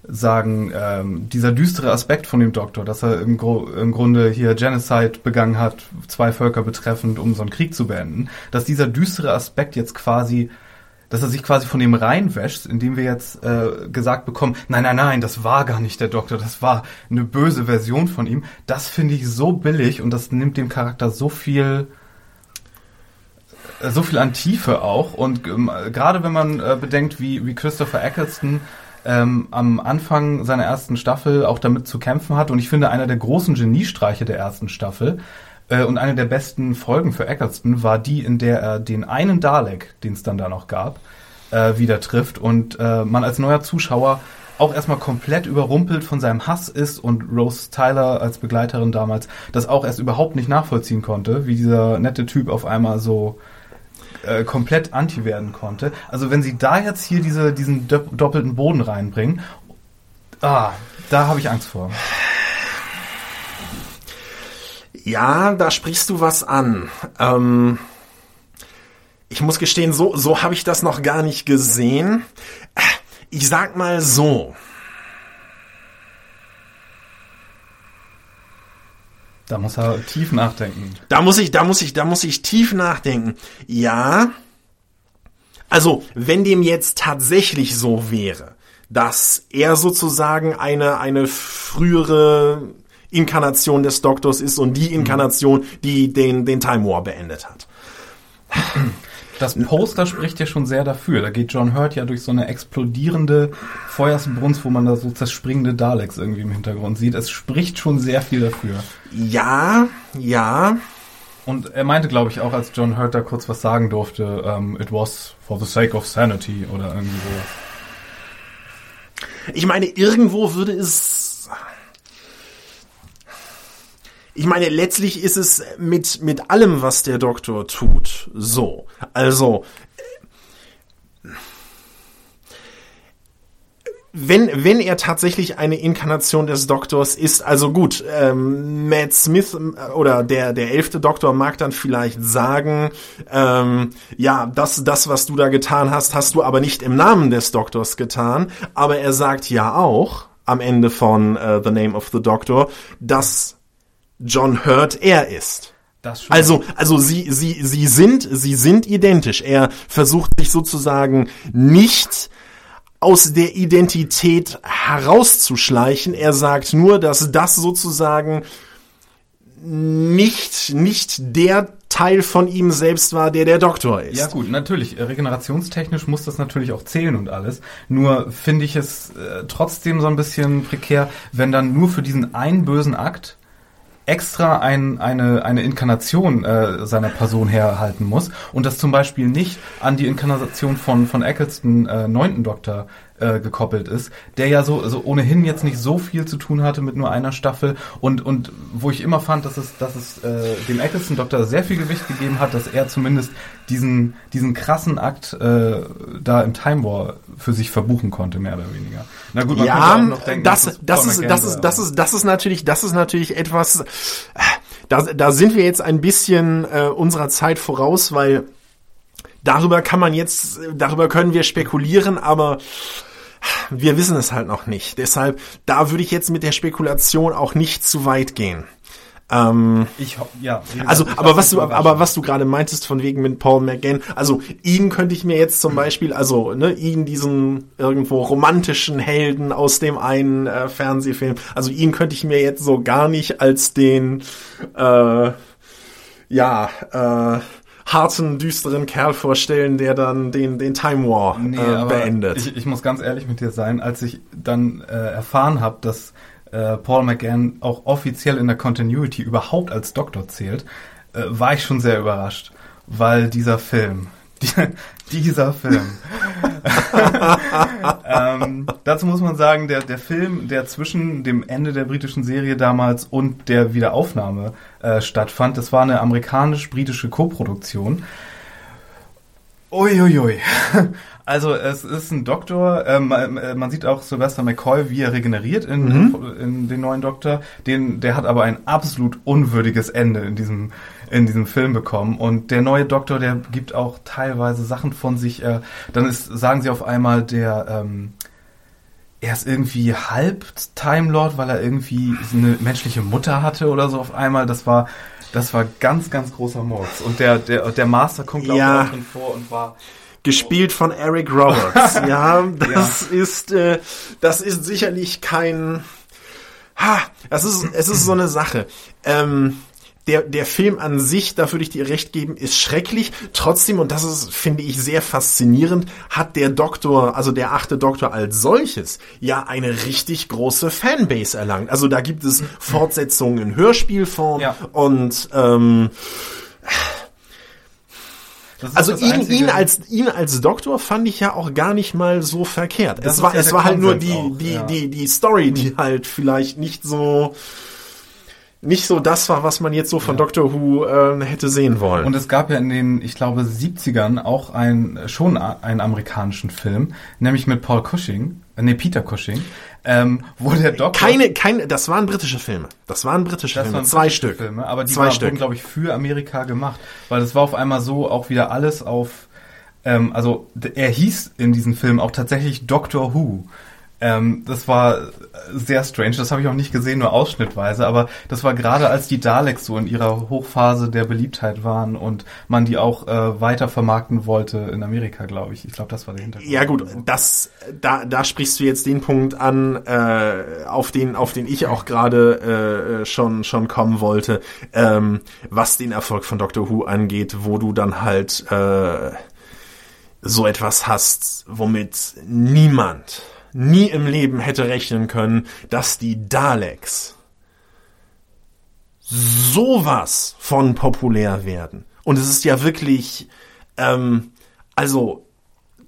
sagen, ähm, dieser düstere Aspekt von dem Doktor, dass er im, Gro im Grunde hier Genocide begangen hat, zwei Völker betreffend, um so einen Krieg zu beenden, dass dieser düstere Aspekt jetzt quasi dass er sich quasi von dem reinwäscht, indem wir jetzt äh, gesagt bekommen, nein, nein, nein, das war gar nicht der Doktor, das war eine böse Version von ihm. Das finde ich so billig und das nimmt dem Charakter so viel äh, so viel an Tiefe auch und ähm, gerade wenn man äh, bedenkt, wie, wie Christopher Eccleston ähm, am Anfang seiner ersten Staffel auch damit zu kämpfen hat. Und ich finde, einer der großen Geniestreiche der ersten Staffel und eine der besten Folgen für Eccleston war die, in der er den einen Dalek, den es dann da noch gab, äh, wieder trifft und äh, man als neuer Zuschauer auch erstmal komplett überrumpelt von seinem Hass ist und Rose Tyler als Begleiterin damals das auch erst überhaupt nicht nachvollziehen konnte, wie dieser nette Typ auf einmal so äh, komplett anti werden konnte. Also wenn sie da jetzt hier diese, diesen doppelten Boden reinbringen, ah, da habe ich Angst vor. Ja, da sprichst du was an. Ähm, ich muss gestehen, so, so habe ich das noch gar nicht gesehen. Ich sag mal so. Da muss er tief nachdenken. Da muss ich, da muss ich, da muss ich tief nachdenken. Ja. Also, wenn dem jetzt tatsächlich so wäre, dass er sozusagen eine, eine frühere Inkarnation des Doktors ist und die Inkarnation, die den, den Time War beendet hat. Das Poster spricht ja schon sehr dafür. Da geht John Hurt ja durch so eine explodierende Feuersbrunst, wo man da so zerspringende Daleks irgendwie im Hintergrund sieht. Es spricht schon sehr viel dafür. Ja, ja. Und er meinte, glaube ich, auch, als John Hurt da kurz was sagen durfte, um, it was for the sake of sanity oder irgendwie sowas. Ich meine, irgendwo würde es ich meine, letztlich ist es mit, mit allem, was der Doktor tut, so. Also, wenn, wenn er tatsächlich eine Inkarnation des Doktors ist, also gut, ähm, Matt Smith äh, oder der, der elfte Doktor mag dann vielleicht sagen, ähm, ja, das, das, was du da getan hast, hast du aber nicht im Namen des Doktors getan, aber er sagt ja auch am Ende von uh, The Name of the Doctor, dass John Hurt er ist. also, also sie, sie, sie sind, sie sind identisch. Er versucht sich sozusagen nicht aus der Identität herauszuschleichen. Er sagt nur, dass das sozusagen nicht, nicht der Teil von ihm selbst war, der der Doktor ist. Ja gut, natürlich. Regenerationstechnisch muss das natürlich auch zählen und alles. Nur finde ich es äh, trotzdem so ein bisschen prekär, wenn dann nur für diesen einen bösen Akt extra ein, eine, eine Inkarnation äh, seiner Person herhalten muss und das zum Beispiel nicht an die Inkarnation von, von Eccleston, äh, neunten Doktor, äh, gekoppelt ist, der ja so, so ohnehin jetzt nicht so viel zu tun hatte mit nur einer Staffel und, und wo ich immer fand, dass es, dass es äh, dem Eccleston-Doktor sehr viel Gewicht gegeben hat, dass er zumindest diesen, diesen krassen Akt äh, da im Time War für sich verbuchen konnte, mehr oder weniger. Na gut, man ja, auch noch denken, das, das, das ist, das ist, das ist, das ist natürlich, das ist natürlich etwas, da, da sind wir jetzt ein bisschen äh, unserer Zeit voraus, weil darüber kann man jetzt, darüber können wir spekulieren, aber wir wissen es halt noch nicht. Deshalb, da würde ich jetzt mit der Spekulation auch nicht zu weit gehen. Ähm, ich ja. Also, aber was du, aber was du gerade meintest von wegen mit Paul McGann, also ihn könnte ich mir jetzt zum Beispiel, also ne, ihn diesen irgendwo romantischen Helden aus dem einen äh, Fernsehfilm, also ihn könnte ich mir jetzt so gar nicht als den, äh, ja, äh, harten, düsteren Kerl vorstellen, der dann den, den Time War nee, äh, beendet. Ich, ich muss ganz ehrlich mit dir sein, als ich dann äh, erfahren habe, dass äh, Paul McGann auch offiziell in der Continuity überhaupt als Doktor zählt, äh, war ich schon sehr überrascht, weil dieser Film, dieser Film. ähm, dazu muss man sagen, der, der Film, der zwischen dem Ende der britischen Serie damals und der Wiederaufnahme äh, stattfand, das war eine amerikanisch-britische Koproduktion. Uiuiui. Also es ist ein Doktor, ähm, äh, man sieht auch Sylvester McCoy, wie er regeneriert in, mhm. in den neuen Doktor. Den, der hat aber ein absolut unwürdiges Ende in diesem in diesem Film bekommen. Und der neue Doktor, der gibt auch teilweise Sachen von sich. Äh, dann ist, sagen sie auf einmal, der ähm, er ist irgendwie halb Time Lord, weil er irgendwie eine menschliche Mutter hatte oder so auf einmal. Das war, das war ganz, ganz großer Murks. Und der, der, der Master kommt glaube Ja. ich auch drin vor und war, Gespielt von Eric Roberts. ja, das ist, äh, das ist sicherlich kein, ha, das ist, es ist so eine Sache. Ähm, der, der Film an sich, da würde ich dir recht geben, ist schrecklich. Trotzdem, und das ist, finde ich, sehr faszinierend, hat der Doktor, also der achte Doktor als solches, ja eine richtig große Fanbase erlangt. Also da gibt es Fortsetzungen in Hörspielform Ja. und ähm, also ihn, ihn als ihn als Doktor fand ich ja auch gar nicht mal so verkehrt. Das es war ja es war halt nur die auch, die ja. die die Story, die halt vielleicht nicht so nicht so das war, was man jetzt so von Doctor Who äh, hätte sehen wollen. Und es gab ja in den, ich glaube, 70ern auch ein, schon einen amerikanischen Film, nämlich mit Paul Cushing, äh, nee, Peter Cushing, ähm, wo der Doktor... keine keine das waren britische Filme. Das waren britische Das Filme, waren zwei britische Stück. Filme, aber die zwei Stück. wurden, glaube ich, für Amerika gemacht, weil es war auf einmal so auch wieder alles auf, ähm, also er hieß in diesem Film auch tatsächlich Doctor Who. Ähm, das war sehr strange, das habe ich auch nicht gesehen, nur ausschnittweise, aber das war gerade als die Daleks so in ihrer Hochphase der Beliebtheit waren und man die auch äh, weiter vermarkten wollte in Amerika, glaube ich. Ich glaube, das war der Hintergrund. Ja gut, das da da sprichst du jetzt den Punkt an, äh, auf den auf den ich auch gerade äh, schon schon kommen wollte, ähm, was den Erfolg von Doctor Who angeht, wo du dann halt äh, so etwas hast, womit niemand nie im Leben hätte rechnen können, dass die Daleks sowas von populär werden. Und es ist ja wirklich, ähm, also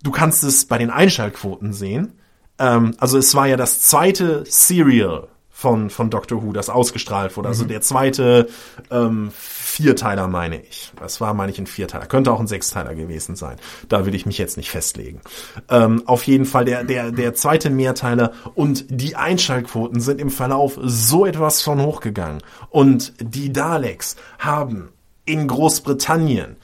du kannst es bei den Einschaltquoten sehen. Ähm, also es war ja das zweite Serial von, von Doctor Who, das ausgestrahlt wurde. Also der zweite ähm, Vierteiler, meine ich. Das war, meine ich, ein Vierteiler. Könnte auch ein Sechsteiler gewesen sein. Da will ich mich jetzt nicht festlegen. Ähm, auf jeden Fall der, der, der zweite Mehrteiler und die Einschaltquoten sind im Verlauf so etwas von hochgegangen. Und die Daleks haben in Großbritannien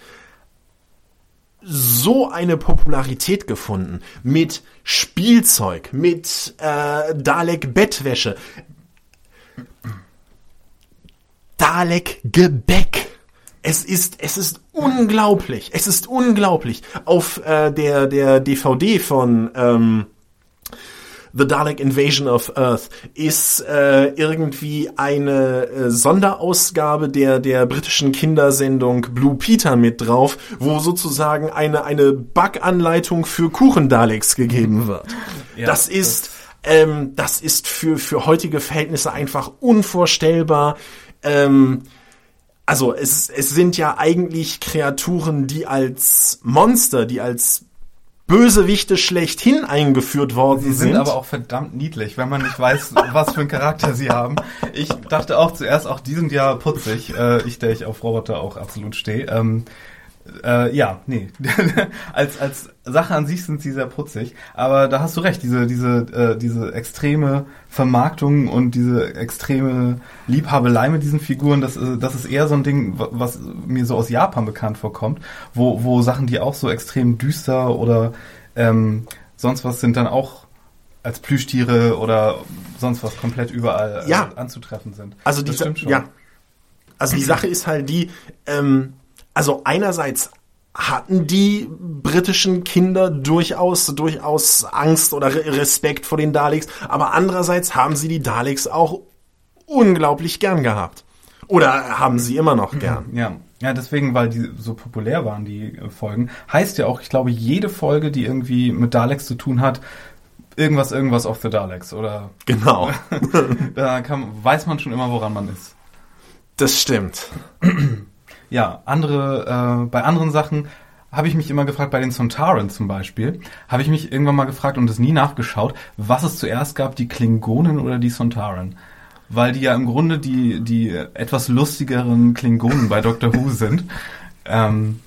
so eine Popularität gefunden mit Spielzeug, mit äh, Dalek-Bettwäsche, Dalek-Gebäck. Es ist, es ist unglaublich. Es ist unglaublich. Auf äh, der, der DVD von ähm, The Dalek Invasion of Earth ist äh, irgendwie eine äh, Sonderausgabe der der britischen Kindersendung Blue Peter mit drauf, wo sozusagen eine eine Backanleitung für Kuchendaleks gegeben wird. Ja, das ist ähm, das ist für für heutige Verhältnisse einfach unvorstellbar. Ähm, also es, es sind ja eigentlich Kreaturen, die als Monster, die als Bösewichte schlechthin eingeführt worden Sie sind aber auch verdammt niedlich, wenn man nicht weiß, was für einen Charakter sie haben. Ich dachte auch zuerst, auch die sind ja putzig. Äh, ich, der ich auf Roboter auch absolut stehe. Ähm, äh, ja, nee. als, als Sache an sich sind sie sehr putzig. Aber da hast du recht, diese, diese, äh, diese extreme Vermarktung und diese extreme Liebhabelei mit diesen Figuren, das, äh, das ist eher so ein Ding, wa- was mir so aus Japan bekannt vorkommt, wo, wo Sachen, die auch so extrem düster oder ähm, sonst was sind, dann auch als Plüschtiere oder sonst was komplett überall äh, Ja. anzutreffen sind. Also das die, stimmt schon. ja. Also die Sache ist halt die, ähm, also einerseits hatten die britischen Kinder durchaus, durchaus Angst oder Re- Respekt vor den Daleks, aber andererseits haben sie die Daleks auch unglaublich gern gehabt. Oder haben sie immer noch gern. Ja, ja, deswegen, weil die so populär waren, die Folgen, heißt ja auch, ich glaube, jede Folge, die irgendwie mit Daleks zu tun hat, irgendwas, irgendwas of the Daleks oder Genau. da kann, weiß man schon immer, woran man ist. Das stimmt. Ja, andere, äh, bei anderen Sachen habe ich mich immer gefragt, bei den Sontarans zum Beispiel, habe ich mich irgendwann mal gefragt und es nie nachgeschaut, was es zuerst gab, die Klingonen oder die Sontaran. Weil die ja im Grunde die, die etwas lustigeren Klingonen bei Doctor Who sind. Ähm,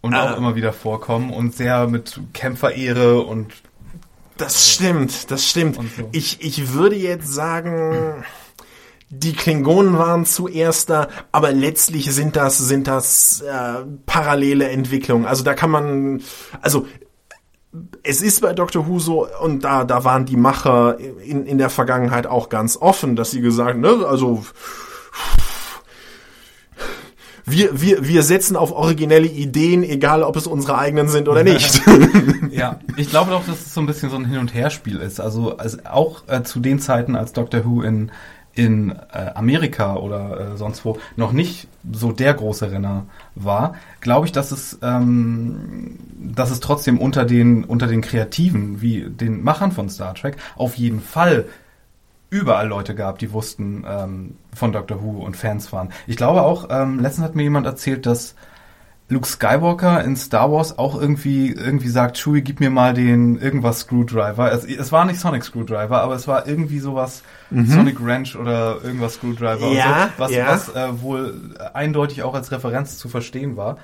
und auch Ah. immer wieder vorkommen und sehr mit Kämpferehre und Das stimmt, das stimmt. So. Ich, ich würde jetzt sagen, die Klingonen waren zuerst da, aber letztlich sind das, sind das äh, parallele Entwicklungen. Also da kann man, also es ist bei Dr. Who so, und da, da waren die Macher in, in der Vergangenheit auch ganz offen, dass sie gesagt, ne, also wir, wir, wir setzen auf originelle Ideen, egal ob es unsere eigenen sind oder nicht. ja, ich glaube doch, dass es so ein bisschen so ein Hin- und Herspiel ist. Also, also auch äh, zu den Zeiten, als Doctor Who in, in äh, Amerika oder äh, sonst wo noch nicht so der große Renner war, glaube ich, dass es, ähm, dass es trotzdem unter den, unter den Kreativen, wie den Machern von Star Trek, auf jeden Fall überall Leute gab, die wussten ähm, von Doctor Who und Fans waren. Ich glaube auch, ähm, letztens hat mir jemand erzählt, dass Luke Skywalker in Star Wars auch irgendwie irgendwie sagt, Chewie, gib mir mal den irgendwas Screwdriver. Es, es war nicht Sonic Screwdriver, aber es war irgendwie sowas mhm. Sonic Wrench oder irgendwas Screwdriver, ja, so, was, ja. was äh, wohl eindeutig auch als Referenz zu verstehen war.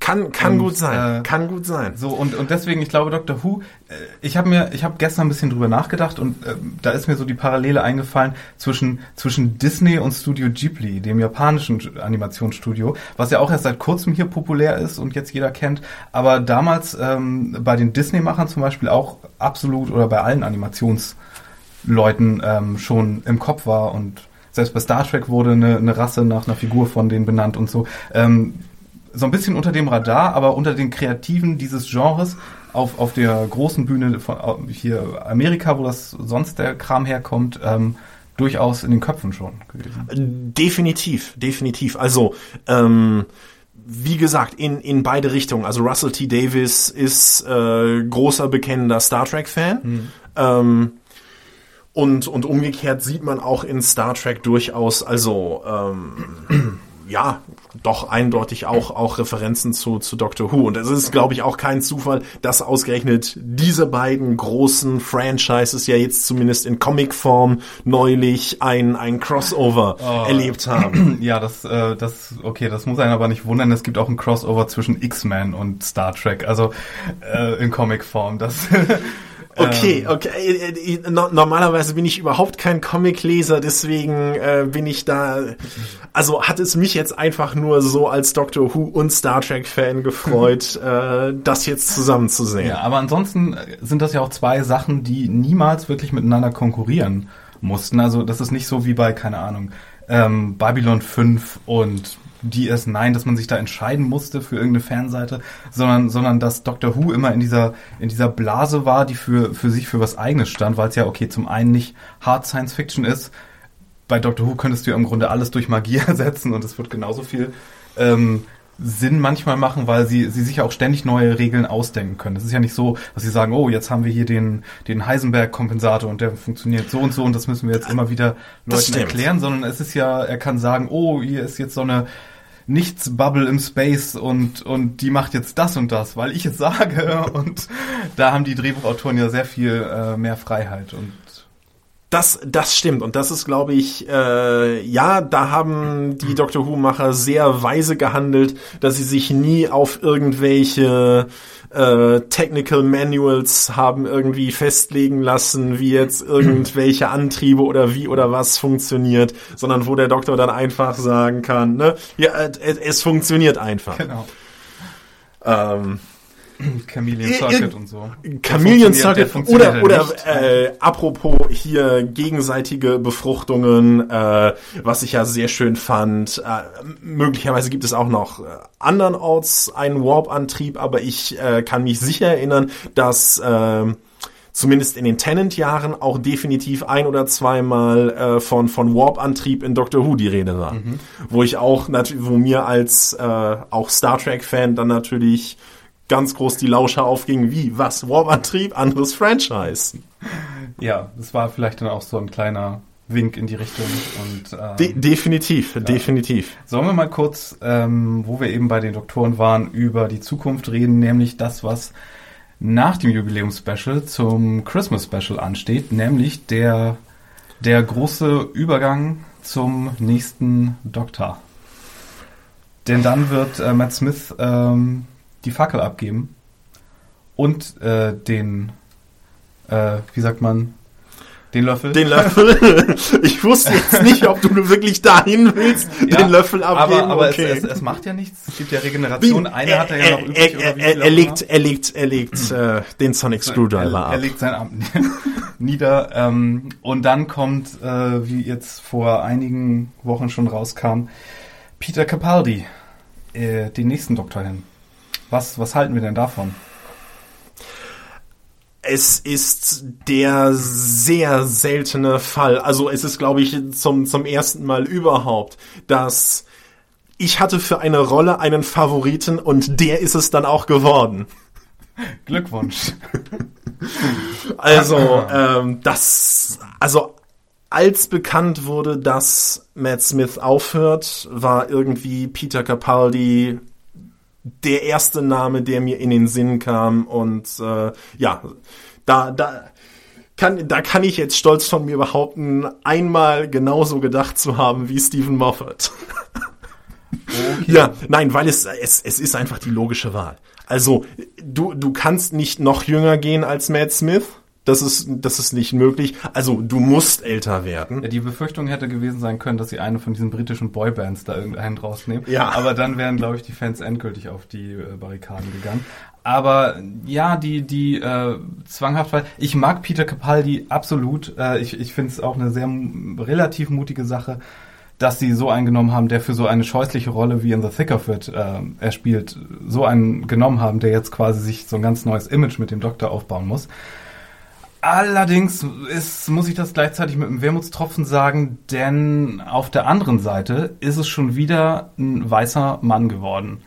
Kann, kann und, gut sein, äh, kann gut sein. So, und, und deswegen, ich glaube, Dr. Who, äh, ich habe mir, ich habe gestern ein bisschen drüber nachgedacht und äh, da ist mir so die Parallele eingefallen zwischen, zwischen Disney und Studio Ghibli, dem japanischen Animationsstudio, was ja auch erst seit kurzem hier populär ist und jetzt jeder kennt, aber damals ähm, bei den Disney-Machern zum Beispiel auch absolut oder bei allen Animationsleuten ähm, schon im Kopf war und selbst bei Star Trek wurde eine, eine Rasse nach einer Figur von denen benannt und so. Ähm, so ein bisschen unter dem Radar, aber unter den Kreativen dieses Genres auf, auf der großen Bühne von hier Amerika, wo das sonst der Kram herkommt, ähm, durchaus in den Köpfen schon gewesen. Definitiv, definitiv. Also, ähm, wie gesagt, in, in beide Richtungen. Also Russell T. Davis ist äh, großer bekennender Star Trek-Fan. Hm. Ähm, und, und umgekehrt sieht man auch in Star Trek durchaus, also ähm, ja, doch eindeutig auch, auch Referenzen zu, zu Doctor Who. Und es ist, glaube ich, auch kein Zufall, dass ausgerechnet diese beiden großen Franchises ja jetzt zumindest in Comicform neulich ein, ein Crossover oh. erlebt haben. Ja, das, äh, das, okay, das muss einen aber nicht wundern. Es gibt auch ein Crossover zwischen X-Men und Star Trek, also äh, in Comicform. Das Okay, ähm. okay. Äh, äh, normalerweise bin ich überhaupt kein Comicleser, deswegen äh, bin ich da. Also hat es mich jetzt einfach nur so als Doctor Who und Star Trek Fan gefreut, äh, das jetzt zusammenzusehen. Ja, aber ansonsten sind das ja auch zwei Sachen, die niemals wirklich miteinander konkurrieren mussten. Also das ist nicht so wie bei keine Ahnung ähm, Babylon 5 und DS9, dass man sich da entscheiden musste für irgendeine Fanseite, sondern, sondern dass Doctor Who immer in dieser, in dieser Blase war, die für, für sich für was eigenes stand, weil es ja, okay, zum einen nicht Hard Science Fiction ist. Bei Doctor Who könntest du ja im Grunde alles durch Magie ersetzen und es wird genauso viel ähm, Sinn manchmal machen, weil sie, sie sich auch ständig neue Regeln ausdenken können. Es ist ja nicht so, dass sie sagen, oh, jetzt haben wir hier den, den Heisenberg-Kompensator und der funktioniert so und so und das müssen wir jetzt immer wieder Leuten erklären, sondern es ist ja, er kann sagen, oh, hier ist jetzt so eine Nichts-Bubble im Space und, und die macht jetzt das und das, weil ich es sage. Und da haben die Drehbuchautoren ja sehr viel äh, mehr Freiheit und das, das stimmt und das ist, glaube ich, äh, ja, da haben die Doctor Who-Macher sehr weise gehandelt, dass sie sich nie auf irgendwelche äh, Technical Manuals haben irgendwie festlegen lassen, wie jetzt irgendwelche Antriebe oder wie oder was funktioniert, sondern wo der Doktor dann einfach sagen kann, ne, ja, äh, es funktioniert einfach. Genau. Ähm, Chameleon Circuit und so. Chameleon Circuit oder oder äh, apropos hier gegenseitige Befruchtungen, äh, was ich ja sehr schön fand. Äh, möglicherweise gibt es auch noch äh, andernorts einen Warp-Antrieb, aber ich äh, kann mich sicher erinnern, dass äh, zumindest in den Tenant-Jahren auch definitiv ein oder zweimal äh, von von Warp-Antrieb in Doctor Who die Rede war, mhm. wo ich auch natürlich, wo mir als äh, auch Star Trek-Fan dann natürlich ganz groß die Lauscher aufgingen, wie, was, Warp-Antrieb, anderes Franchise. Ja, das war vielleicht dann auch so ein kleiner Wink in die Richtung. Und, ähm, De definitiv, ja. definitiv. Sollen wir mal kurz, ähm, wo wir eben bei den Doktoren waren, über die Zukunft reden, nämlich das, was nach dem Jubiläums-Special zum Christmas-Special ansteht, nämlich der, der große Übergang zum nächsten Doktor. Denn dann wird äh, Matt Smith ähm, die Fackel abgeben und äh, den, äh, wie sagt man, Den Löffel. Den Löffel. Ich wusste jetzt nicht, ob du wirklich dahin willst, Ja, den Löffel abgeben. Aber, aber okay. es, es, es macht ja nichts. Es gibt ja Regeneration. Eine hat er ja noch übrig. Er, er, er, legt, er legt, er legt äh, den Sonic Screwdriver er, ab. er legt sein Amt nieder. Ähm, und dann kommt, äh, wie jetzt vor einigen Wochen schon rauskam, Peter Capaldi, äh, den nächsten Doktor hin. Was, was halten wir denn davon? Es ist der sehr seltene Fall. Also es ist, glaube ich, zum, zum ersten Mal überhaupt, dass ich hatte für eine Rolle einen Favoriten und der ist es dann auch geworden. Glückwunsch. Also, ähm, das, also als bekannt wurde, dass Matt Smith aufhört, war irgendwie Peter Capaldi der erste Name, der mir in den Sinn kam und äh, ja, da, da kann, da kann ich jetzt stolz von mir behaupten, einmal genauso gedacht zu haben wie Stephen Moffat. Ja, nein, weil es, es, es ist einfach die logische Wahl. Also, du, du kannst nicht noch jünger gehen als Matt Smith. Das ist, das ist nicht möglich. Also, du musst älter werden. Ja, die Befürchtung hätte gewesen sein können, dass sie eine von diesen britischen Boybands da irgendeinen rausnehmen. Ja. Aber dann wären, glaube ich, die Fans endgültig auf die äh, Barrikaden gegangen. Aber ja, die, die äh, zwanghaft war. Ich mag Peter Capaldi absolut. Äh, ich ich finde es auch eine sehr relativ mutige Sache, dass sie so einen genommen haben, der für so eine scheußliche Rolle wie in The Thick of It äh, er spielt, so einen genommen haben, der jetzt quasi sich so ein ganz neues Image mit dem Doktor aufbauen muss. Allerdings ist, muss ich das gleichzeitig mit einem Wermutstropfen sagen, denn auf der anderen Seite ist es schon wieder ein weißer Mann geworden.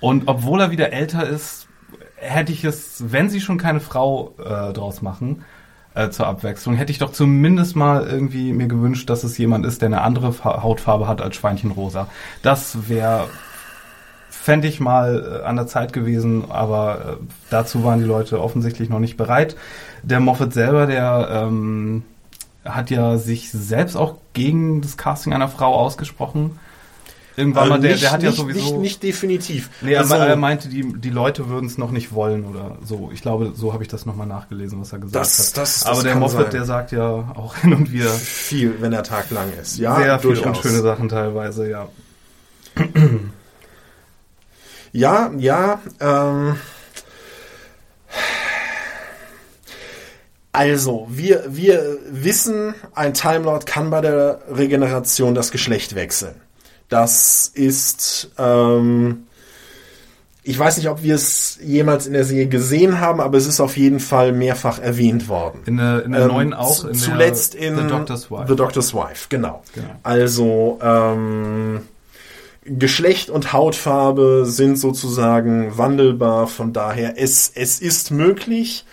Und obwohl er wieder älter ist, hätte ich es, wenn sie schon keine Frau äh, draus machen, äh, zur Abwechslung, hätte ich doch zumindest mal irgendwie mir gewünscht, dass es jemand ist, der eine andere Fa Hautfarbe hat als Schweinchenrosa. Das wäre, fände ich mal äh, an der Zeit gewesen, aber äh, dazu waren die Leute offensichtlich noch nicht bereit. Der Moffat selber, der ähm, hat ja sich selbst auch gegen das Casting einer Frau ausgesprochen. Irgendwann mal, der, nicht, der hat ja nicht, sowieso. Nicht, nicht definitiv. Nee, also, er meinte, die, die Leute würden es noch nicht wollen oder so. Ich glaube, so habe ich das nochmal nachgelesen, was er gesagt Das- hat. das- das aber der Moffat, sein. der sagt ja auch hin und wieder viel, wenn der Tag lang ist. Ja, sehr viele durchaus. unschöne Sachen teilweise, ja. Ja, ja. Ähm, also, wir, wir wissen, ein Time Lord kann bei der Regeneration das Geschlecht wechseln. Das ist, ähm, ich weiß nicht, ob wir es jemals in der Serie gesehen haben, aber es ist auf jeden Fall mehrfach erwähnt worden. In der, in der Ähm, neuen auch. In zuletzt der, in The Doctor's Wife. The Doctor's Wife, genau. Genau. Also ähm, Geschlecht und Hautfarbe sind sozusagen wandelbar, von daher es, es ist möglich.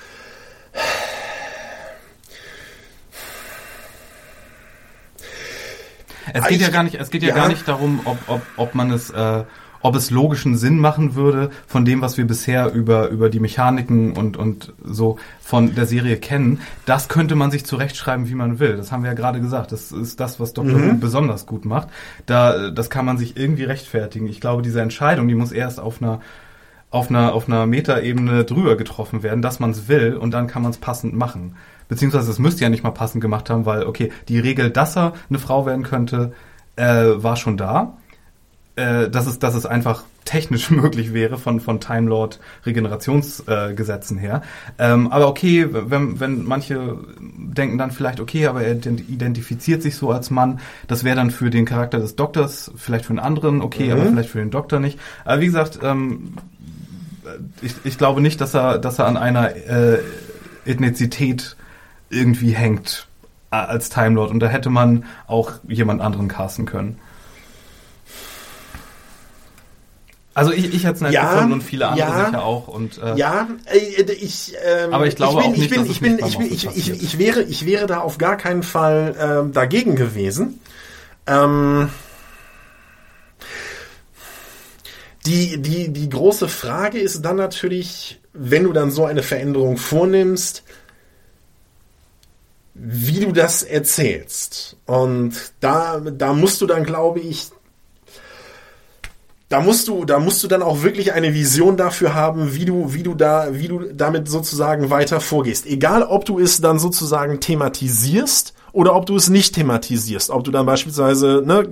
Es geht ja gar nicht, es geht ja, ja. gar nicht darum, ob, ob, ob man es, äh, ob es logischen Sinn machen würde von dem, was wir bisher über, über die Mechaniken und, und so von der Serie kennen. Das könnte man sich zurechtschreiben, wie man will. Das haben wir ja gerade gesagt. Das ist das, was Dr. Who besonders gut macht. Da, das kann man sich irgendwie rechtfertigen. Ich glaube, diese Entscheidung, die muss erst auf einer auf einer, auf einer Metaebene drüber getroffen werden, dass man es will und dann kann man es passend machen. Beziehungsweise es müsste ja nicht mal passend gemacht haben, weil, okay, die Regel, dass er eine Frau werden könnte, äh, war schon da. Äh, dass, es, dass es einfach technisch möglich wäre von, von Time Lord Regenerationsgesetzen äh, her. Ähm, aber okay, wenn, wenn manche denken dann vielleicht, okay, aber er ident- identifiziert sich so als Mann, das wäre dann für den Charakter des Doktors, vielleicht für einen anderen, okay, aber vielleicht für den Doktor nicht. Aber wie gesagt, ähm, ich, ich glaube nicht, dass er, dass er an einer äh, Ethnizität irgendwie hängt äh, als Time Lord. Und da hätte man auch jemand anderen casten können. Also ich, ich hätte es nett Ja, gefunden und viele andere ja. sicher auch. Und, äh, Ja, äh, ich, ähm, Aber ich glaube ich bin, auch nicht, ich bin, dass es ich bin, nicht ich, mal bin, ich, Moffat ich, passiert. ich wäre, ich wäre da auf gar keinen Fall ähm, dagegen gewesen. Ähm, die, die, die große Frage ist dann natürlich, wenn du dann so eine Veränderung vornimmst, wie du das erzählst. Und da, da musst du dann, glaube ich, da musst du, da musst du dann auch wirklich eine Vision dafür haben, wie du, wie du da, wie du damit sozusagen weiter vorgehst. Egal, ob du es dann sozusagen thematisierst oder ob du es nicht thematisierst, ob du dann beispielsweise ne,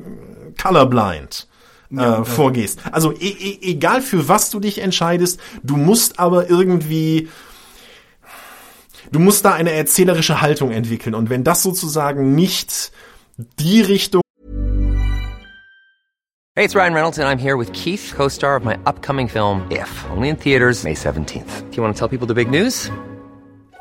colorblind äh, vorgehst. Also e e egal für was du dich entscheidest, du musst aber irgendwie du musst da eine erzählerische Haltung entwickeln und wenn das sozusagen nicht die Richtung Hey, it's Ryan Reynolds, and I'm here with Keith, co star of my upcoming film, If, only in theaters, May 17th. Do you want to tell people the big news?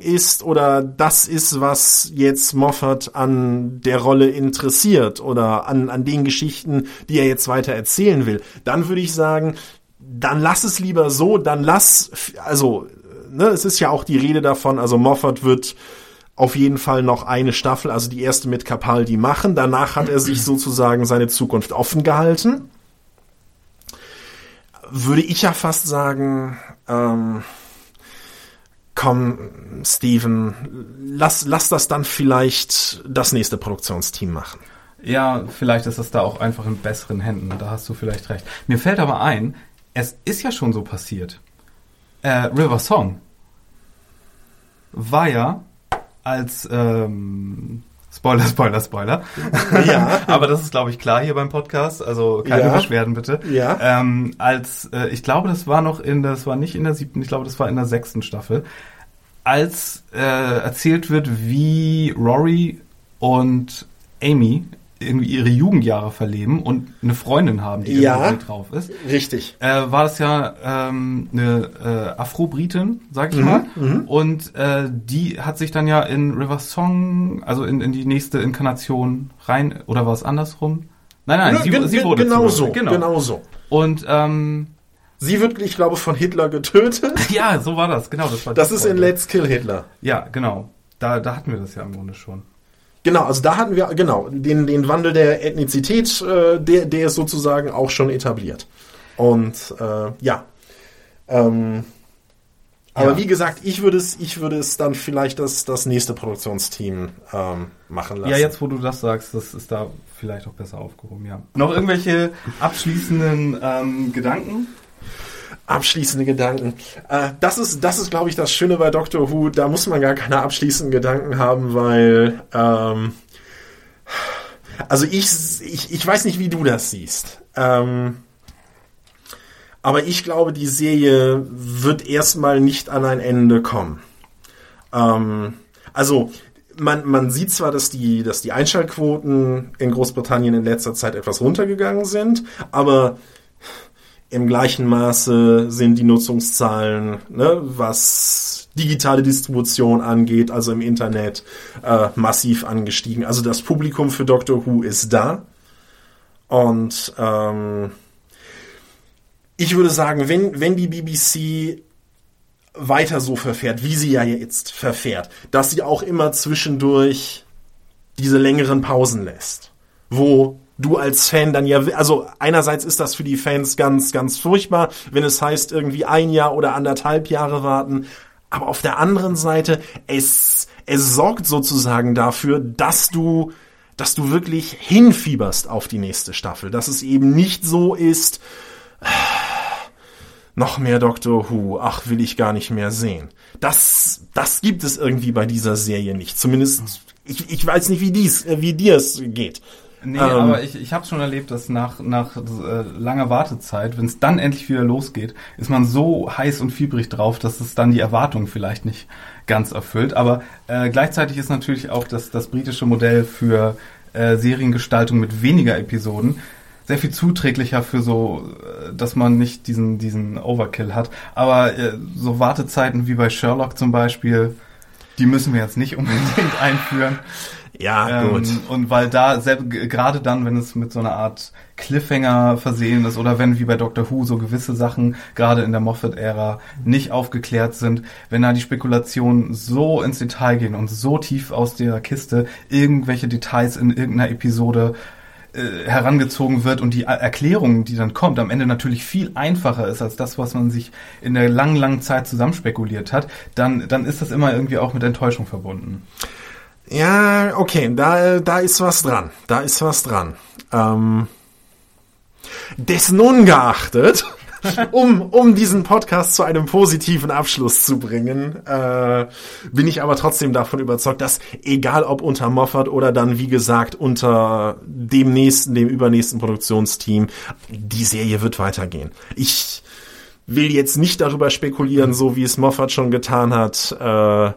Ist oder das ist, was jetzt Moffat an der Rolle interessiert oder an, an den Geschichten, die er jetzt weiter erzählen will, dann würde ich sagen, dann lass es lieber so, dann lass, also, ne, es ist ja auch die Rede davon, also Moffat wird auf jeden Fall noch eine Staffel, also die erste mit Capaldi machen. Danach hat er sich sozusagen seine Zukunft offen gehalten. Würde ich ja fast sagen, ähm, komm, Steven, lass, lass das dann vielleicht das nächste Produktionsteam machen. Ja, vielleicht ist das da auch einfach in besseren Händen. Da hast du vielleicht recht. Mir fällt aber ein, es ist ja schon so passiert. Äh, River Song war ja als ähm, Spoiler, Spoiler, Spoiler. Ja. aber das ist, glaube ich, klar hier beim Podcast. Also keine Ja. Beschwerden bitte. Ja. Ähm, als äh, ich glaube, das war noch in, das war nicht in der siebten, ich glaube, das war in der sechsten Staffel, als äh, erzählt wird, wie Rory und Amy irgendwie ihre Jugendjahre verleben und eine Freundin haben, die Ja. irgendwie drauf ist Richtig. äh, war das ja ähm, eine äh, Afro-Britin, sag ich Mhm, mal. Und äh, die hat sich dann ja in River Song, also in, in die nächste Inkarnation rein, oder war es andersrum? Nein, nein, sie, Gen- sie wurde genau so, Genau. genau so. Und ähm, Sie wird, ich glaube, von Hitler getötet. ja, so war das, genau. Das, war Das ist in Folge. Let's Kill Hitler. Ja, genau. Da, da hatten wir das ja im Grunde schon. Genau, also da hatten wir, genau, den, den Wandel der Ethnizität, äh, der, der ist sozusagen auch schon etabliert. Und äh, ja. Ähm, aber Ja. wie gesagt, ich würde es, ich würde es dann vielleicht das, das nächste Produktionsteam ähm, machen lassen. Ja, jetzt wo du das sagst, das ist da vielleicht auch besser aufgehoben, ja. Noch irgendwelche abschließenden ähm, Gedanken? Abschließende Gedanken. Äh, das ist, das ist, glaube ich, das Schöne bei Doctor Who. Da muss man gar keine abschließenden Gedanken haben, weil ähm, also ich, ich, ich weiß nicht, wie du das siehst. Ähm, aber ich glaube, die Serie wird erstmal nicht an ein Ende kommen. Ähm, also man, man sieht zwar, dass die, dass die Einschaltquoten in Großbritannien in letzter Zeit etwas runtergegangen sind, aber im gleichen Maße sind die Nutzungszahlen, ne, was digitale Distribution angeht, also im Internet, äh, massiv angestiegen. Also das Publikum für Doctor Who ist da. Und ähm, ich würde sagen, wenn, wenn die BBC weiter so verfährt, wie sie ja jetzt verfährt, dass sie auch immer zwischendurch diese längeren Pausen lässt, wo du als Fan dann ja, also einerseits ist das für die Fans ganz, ganz furchtbar, wenn es heißt irgendwie ein Jahr oder anderthalb Jahre warten, aber auf der anderen Seite, es, es sorgt sozusagen dafür, dass du, dass du wirklich hinfieberst auf die nächste Staffel, dass es eben nicht so ist, noch mehr Doctor Who, ach, will ich gar nicht mehr sehen. Das, das gibt es irgendwie bei dieser Serie nicht. Zumindest, ich, ich weiß nicht, wie dies, äh, wie dir es geht. Nee, Ähm, aber ich, ich habe schon erlebt, dass nach, nach äh, langer Wartezeit, wenn es dann endlich wieder losgeht, ist man so heiß und fiebrig drauf, dass es dann die Erwartungen vielleicht nicht ganz erfüllt. Aber äh, gleichzeitig ist natürlich auch das, das britische Modell für äh, Seriengestaltung mit weniger Episoden sehr viel zuträglicher für so, äh, dass man nicht diesen, diesen Overkill hat. Aber äh, so Wartezeiten wie bei Sherlock zum Beispiel, die müssen wir jetzt nicht unbedingt einführen. Ja, Ähm, gut. Und weil da, gerade dann, wenn es mit so einer Art Cliffhanger versehen ist oder wenn wie bei Doctor Who so gewisse Sachen gerade in der Moffat-Ära nicht aufgeklärt sind, wenn da die Spekulationen so ins Detail gehen und so tief aus der Kiste irgendwelche Details in irgendeiner Episode äh, herangezogen wird und die Er- Erklärung, die dann kommt, am Ende natürlich viel einfacher ist als das, was man sich in der langen, langen Zeit zusammenspekuliert hat, dann, dann ist das immer irgendwie auch mit Enttäuschung verbunden. Ja, okay, da, da ist was dran. Da ist was dran. Ähm, des nun geachtet, um, um diesen Podcast zu einem positiven Abschluss zu bringen, äh, bin ich aber trotzdem davon überzeugt, dass egal ob unter Moffat oder dann, wie gesagt, unter dem nächsten, dem übernächsten Produktionsteam, die Serie wird weitergehen. Ich will jetzt nicht darüber spekulieren, so wie es Moffat schon getan hat, äh,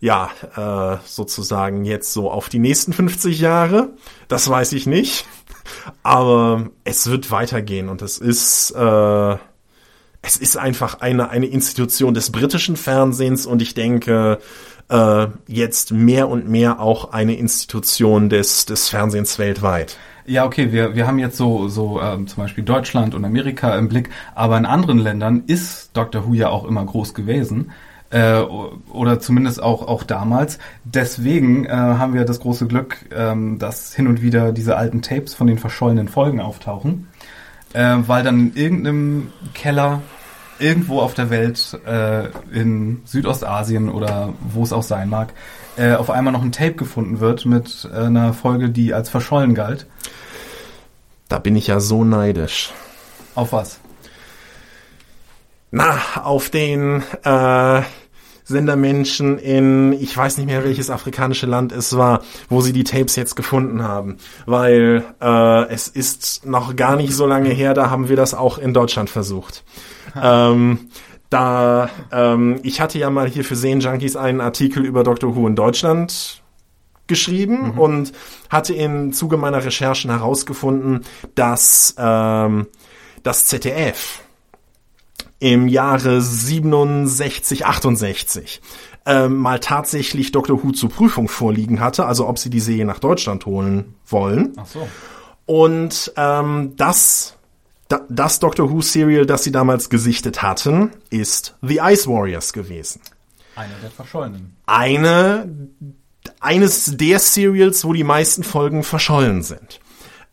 ja, äh, sozusagen jetzt so auf die nächsten 50 Jahre. Das weiß ich nicht. Aber es wird weitergehen und es ist, äh, es ist einfach eine, eine Institution des britischen Fernsehens und ich denke, äh, jetzt mehr und mehr auch eine Institution des, des Fernsehens weltweit. Ja, okay, wir, wir haben jetzt so, so ähm, zum Beispiel Deutschland und Amerika im Blick, aber in anderen Ländern ist Doctor Who ja auch immer groß gewesen. Äh, oder zumindest auch, auch damals. Deswegen äh, haben wir das große Glück, ähm, dass hin und wieder diese alten Tapes von den verschollenen Folgen auftauchen. Äh, weil dann in irgendeinem Keller irgendwo auf der Welt, äh, in Südostasien oder wo es auch sein mag, äh, auf einmal noch ein Tape gefunden wird mit äh, einer Folge, die als verschollen galt. Da bin ich ja so neidisch. Auf was? Na, auf den äh, Sendermenschen in, ich weiß nicht mehr welches afrikanische Land es war, wo sie die Tapes jetzt gefunden haben. Weil äh, es ist noch gar nicht so lange her, da haben wir das auch in Deutschland versucht. Ähm, da, ähm, ich hatte ja mal hier für Seen-Junkies einen Artikel über Doctor Who in Deutschland geschrieben und hatte im Zuge meiner Recherchen herausgefunden, dass ähm, das ZDF im Jahre 67, 68 ähm, mal tatsächlich Doctor Who zur Prüfung vorliegen hatte, also ob sie die Serie nach Deutschland holen wollen. Ach so. Und ähm, das, da, das Doctor Who Serial, das sie damals gesichtet hatten, ist The Ice Warriors gewesen. Einer der Verschollenen. Eine, eines der Serials, wo die meisten Folgen verschollen sind.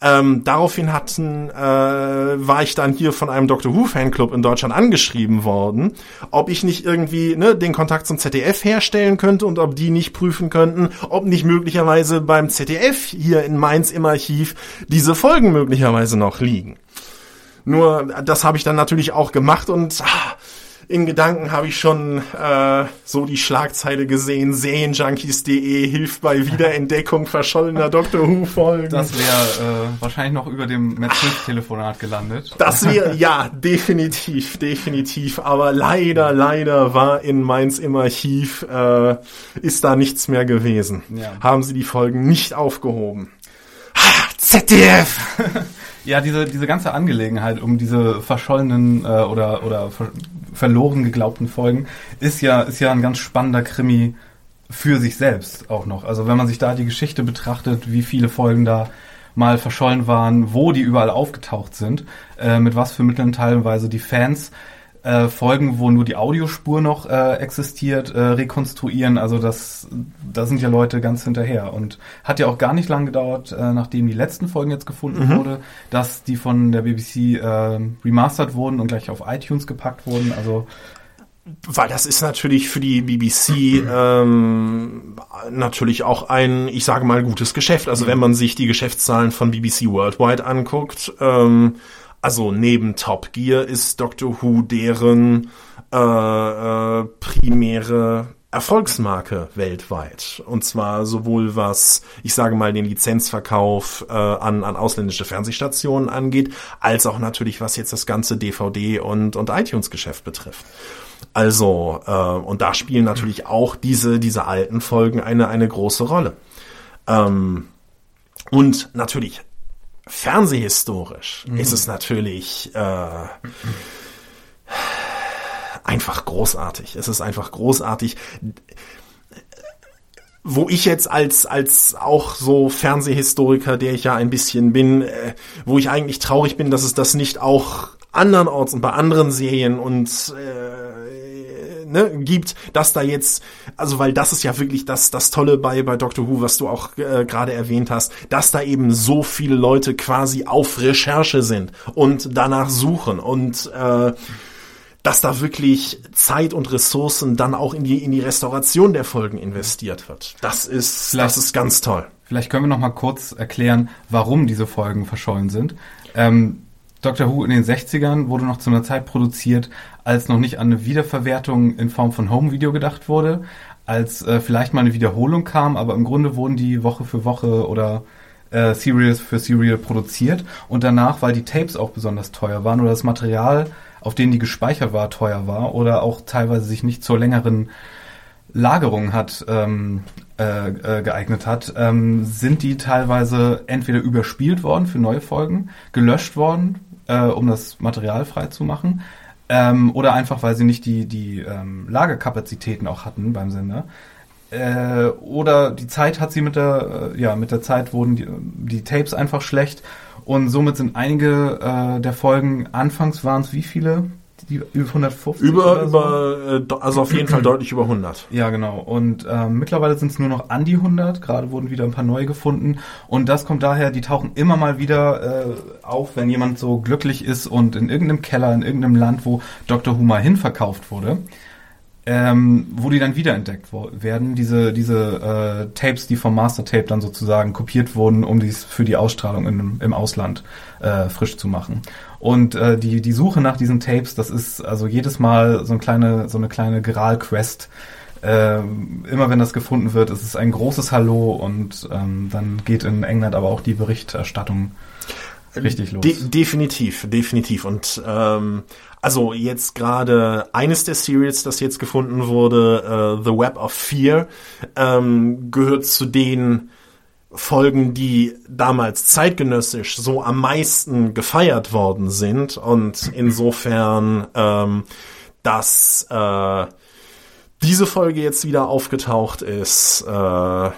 Ähm, daraufhin hatten, äh, war ich dann hier von einem Doctor Who Fanclub in Deutschland angeschrieben worden, ob ich nicht irgendwie ne, den Kontakt zum ZDF herstellen könnte und ob die nicht prüfen könnten, ob nicht möglicherweise beim ZDF hier in Mainz im Archiv diese Folgen möglicherweise noch liegen. Nur das habe ich dann natürlich auch gemacht und ah, in Gedanken habe ich schon äh, so die Schlagzeile gesehen, Serienjunkies.de hilft bei Wiederentdeckung verschollener Doctor Who Folgen. Das wäre äh, wahrscheinlich noch über dem Matt Smith-Telefonat gelandet. Das wäre, ja, definitiv, definitiv. Aber leider, leider war in Mainz im Archiv, äh, ist da nichts mehr gewesen. Ja. Haben sie die Folgen nicht aufgehoben. ZDF! Ja, diese, diese ganze Angelegenheit um diese verschollenen äh, oder, oder ver verloren geglaubten Folgen ist ja, ist ja ein ganz spannender Krimi für sich selbst auch noch. Also wenn man sich da die Geschichte betrachtet, wie viele Folgen da mal verschollen waren, wo die überall aufgetaucht sind, äh, mit was für Mitteln teilweise die Fans äh, Folgen, wo nur die Audiospur noch äh, existiert, äh, rekonstruieren. Also das, da sind ja Leute ganz hinterher. Und hat ja auch gar nicht lang gedauert, äh, nachdem die letzten Folgen jetzt gefunden wurde, dass die von der BBC äh, remastert wurden und gleich auf iTunes gepackt wurden. Also Weil das ist natürlich für die BBC ähm, natürlich auch ein, ich sage mal, gutes Geschäft. Also wenn man sich die Geschäftszahlen von BBC Worldwide anguckt, ähm, also neben Top Gear ist Doctor Who deren äh, äh, primäre Erfolgsmarke weltweit. Und zwar sowohl was, ich sage mal, den Lizenzverkauf äh, an, an ausländische Fernsehstationen angeht, als auch natürlich, was jetzt das ganze DVD- und, und iTunes-Geschäft betrifft. Also, äh, und da spielen natürlich auch diese, diese alten Folgen eine, eine große Rolle. Ähm, und natürlich, fernsehhistorisch ist es natürlich äh, einfach großartig. Es ist einfach großartig. wo ich jetzt als als auch so Fernsehhistoriker, der ich ja ein bisschen bin, äh, wo ich eigentlich traurig bin, dass es das nicht auch andernorts und bei anderen Serien und äh, ne, gibt, dass da jetzt, also weil das ist ja wirklich das das Tolle bei bei Doctor Who, was du auch äh, gerade erwähnt hast, dass da eben so viele Leute quasi auf Recherche sind und danach suchen und äh, dass da wirklich Zeit und Ressourcen dann auch in die, in die Restauration der Folgen investiert wird. Das ist, Vielleicht- das ist ganz toll. Vielleicht können wir noch mal kurz erklären, warum diese Folgen verschollen sind. Ähm, Doctor Who in den 60ern wurde noch zu einer Zeit produziert, als noch nicht an eine Wiederverwertung in Form von Home-Video gedacht wurde, als äh, vielleicht mal eine Wiederholung kam, aber im Grunde wurden die Woche für Woche oder äh, Serials für Serial produziert und danach, weil die Tapes auch besonders teuer waren oder das Material, auf denen die gespeichert war, teuer war oder auch teilweise sich nicht zur längeren Lagerung hat ähm, äh, äh, geeignet hat, ähm, sind die teilweise entweder überspielt worden für neue Folgen, gelöscht worden, äh, um das Material frei zu machen, ähm, oder einfach weil sie nicht die die ähm, Lagerkapazitäten auch hatten beim Sender. Äh, oder die Zeit hat sie mit der äh, ja mit der Zeit wurden die, die Tapes einfach schlecht und somit sind einige äh, der Folgen anfangs waren es wie viele die über 150 Über, so? über, äh, also auf jeden Fall deutlich über 100. Ja, genau. Und ähm, mittlerweile sind es nur noch an die 100. Gerade wurden wieder ein paar neue gefunden. Und das kommt daher, die tauchen immer mal wieder äh, auf, wenn jemand so glücklich ist und in irgendeinem Keller, in irgendeinem Land, wo Dr. Who mal hinverkauft wurde, ähm, wo die dann wiederentdeckt werden. Diese, diese äh, Tapes, die vom Master-Tape dann sozusagen kopiert wurden, um dies für die Ausstrahlung in, im Ausland äh, frisch zu machen. Und äh, die, die Suche nach diesen Tapes, das ist also jedes Mal so, eine kleine, so eine kleine Geral-Quest. Ähm, immer wenn das gefunden wird, ist es ein großes Hallo und ähm, dann geht in England aber auch die Berichterstattung richtig los. De definitiv, definitiv. Und ähm, also jetzt gerade eines der Serials, das jetzt gefunden wurde, äh, The Web of Fear, ähm, gehört zu den Folgen, die damals zeitgenössisch so am meisten gefeiert worden sind. Und insofern, ähm, dass äh, diese Folge jetzt wieder aufgetaucht ist, äh,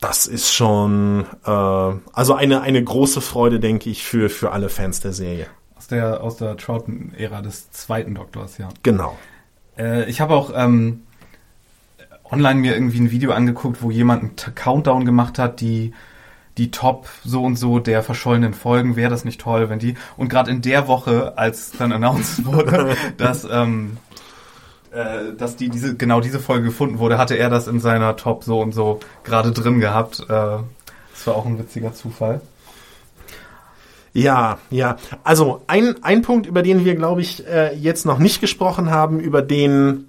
das ist schon äh, also eine eine große Freude, denke ich, für für alle Fans der Serie. Aus der, aus der Troughton-Ära des zweiten Doktors, ja. Genau. Äh, ich habe auch ähm, online mir irgendwie ein Video angeguckt, wo jemand einen Countdown gemacht hat, die die Top so und so der verschollenen Folgen, wäre das nicht toll, wenn die und gerade in der Woche, als dann announced wurde, dass ähm, äh, dass die diese genau diese Folge gefunden wurde, hatte er das in seiner Top so und so gerade drin gehabt. Äh, das war auch ein witziger Zufall. Ja, ja. Also ein ein Punkt, über den wir glaube ich äh, jetzt noch nicht gesprochen haben, über den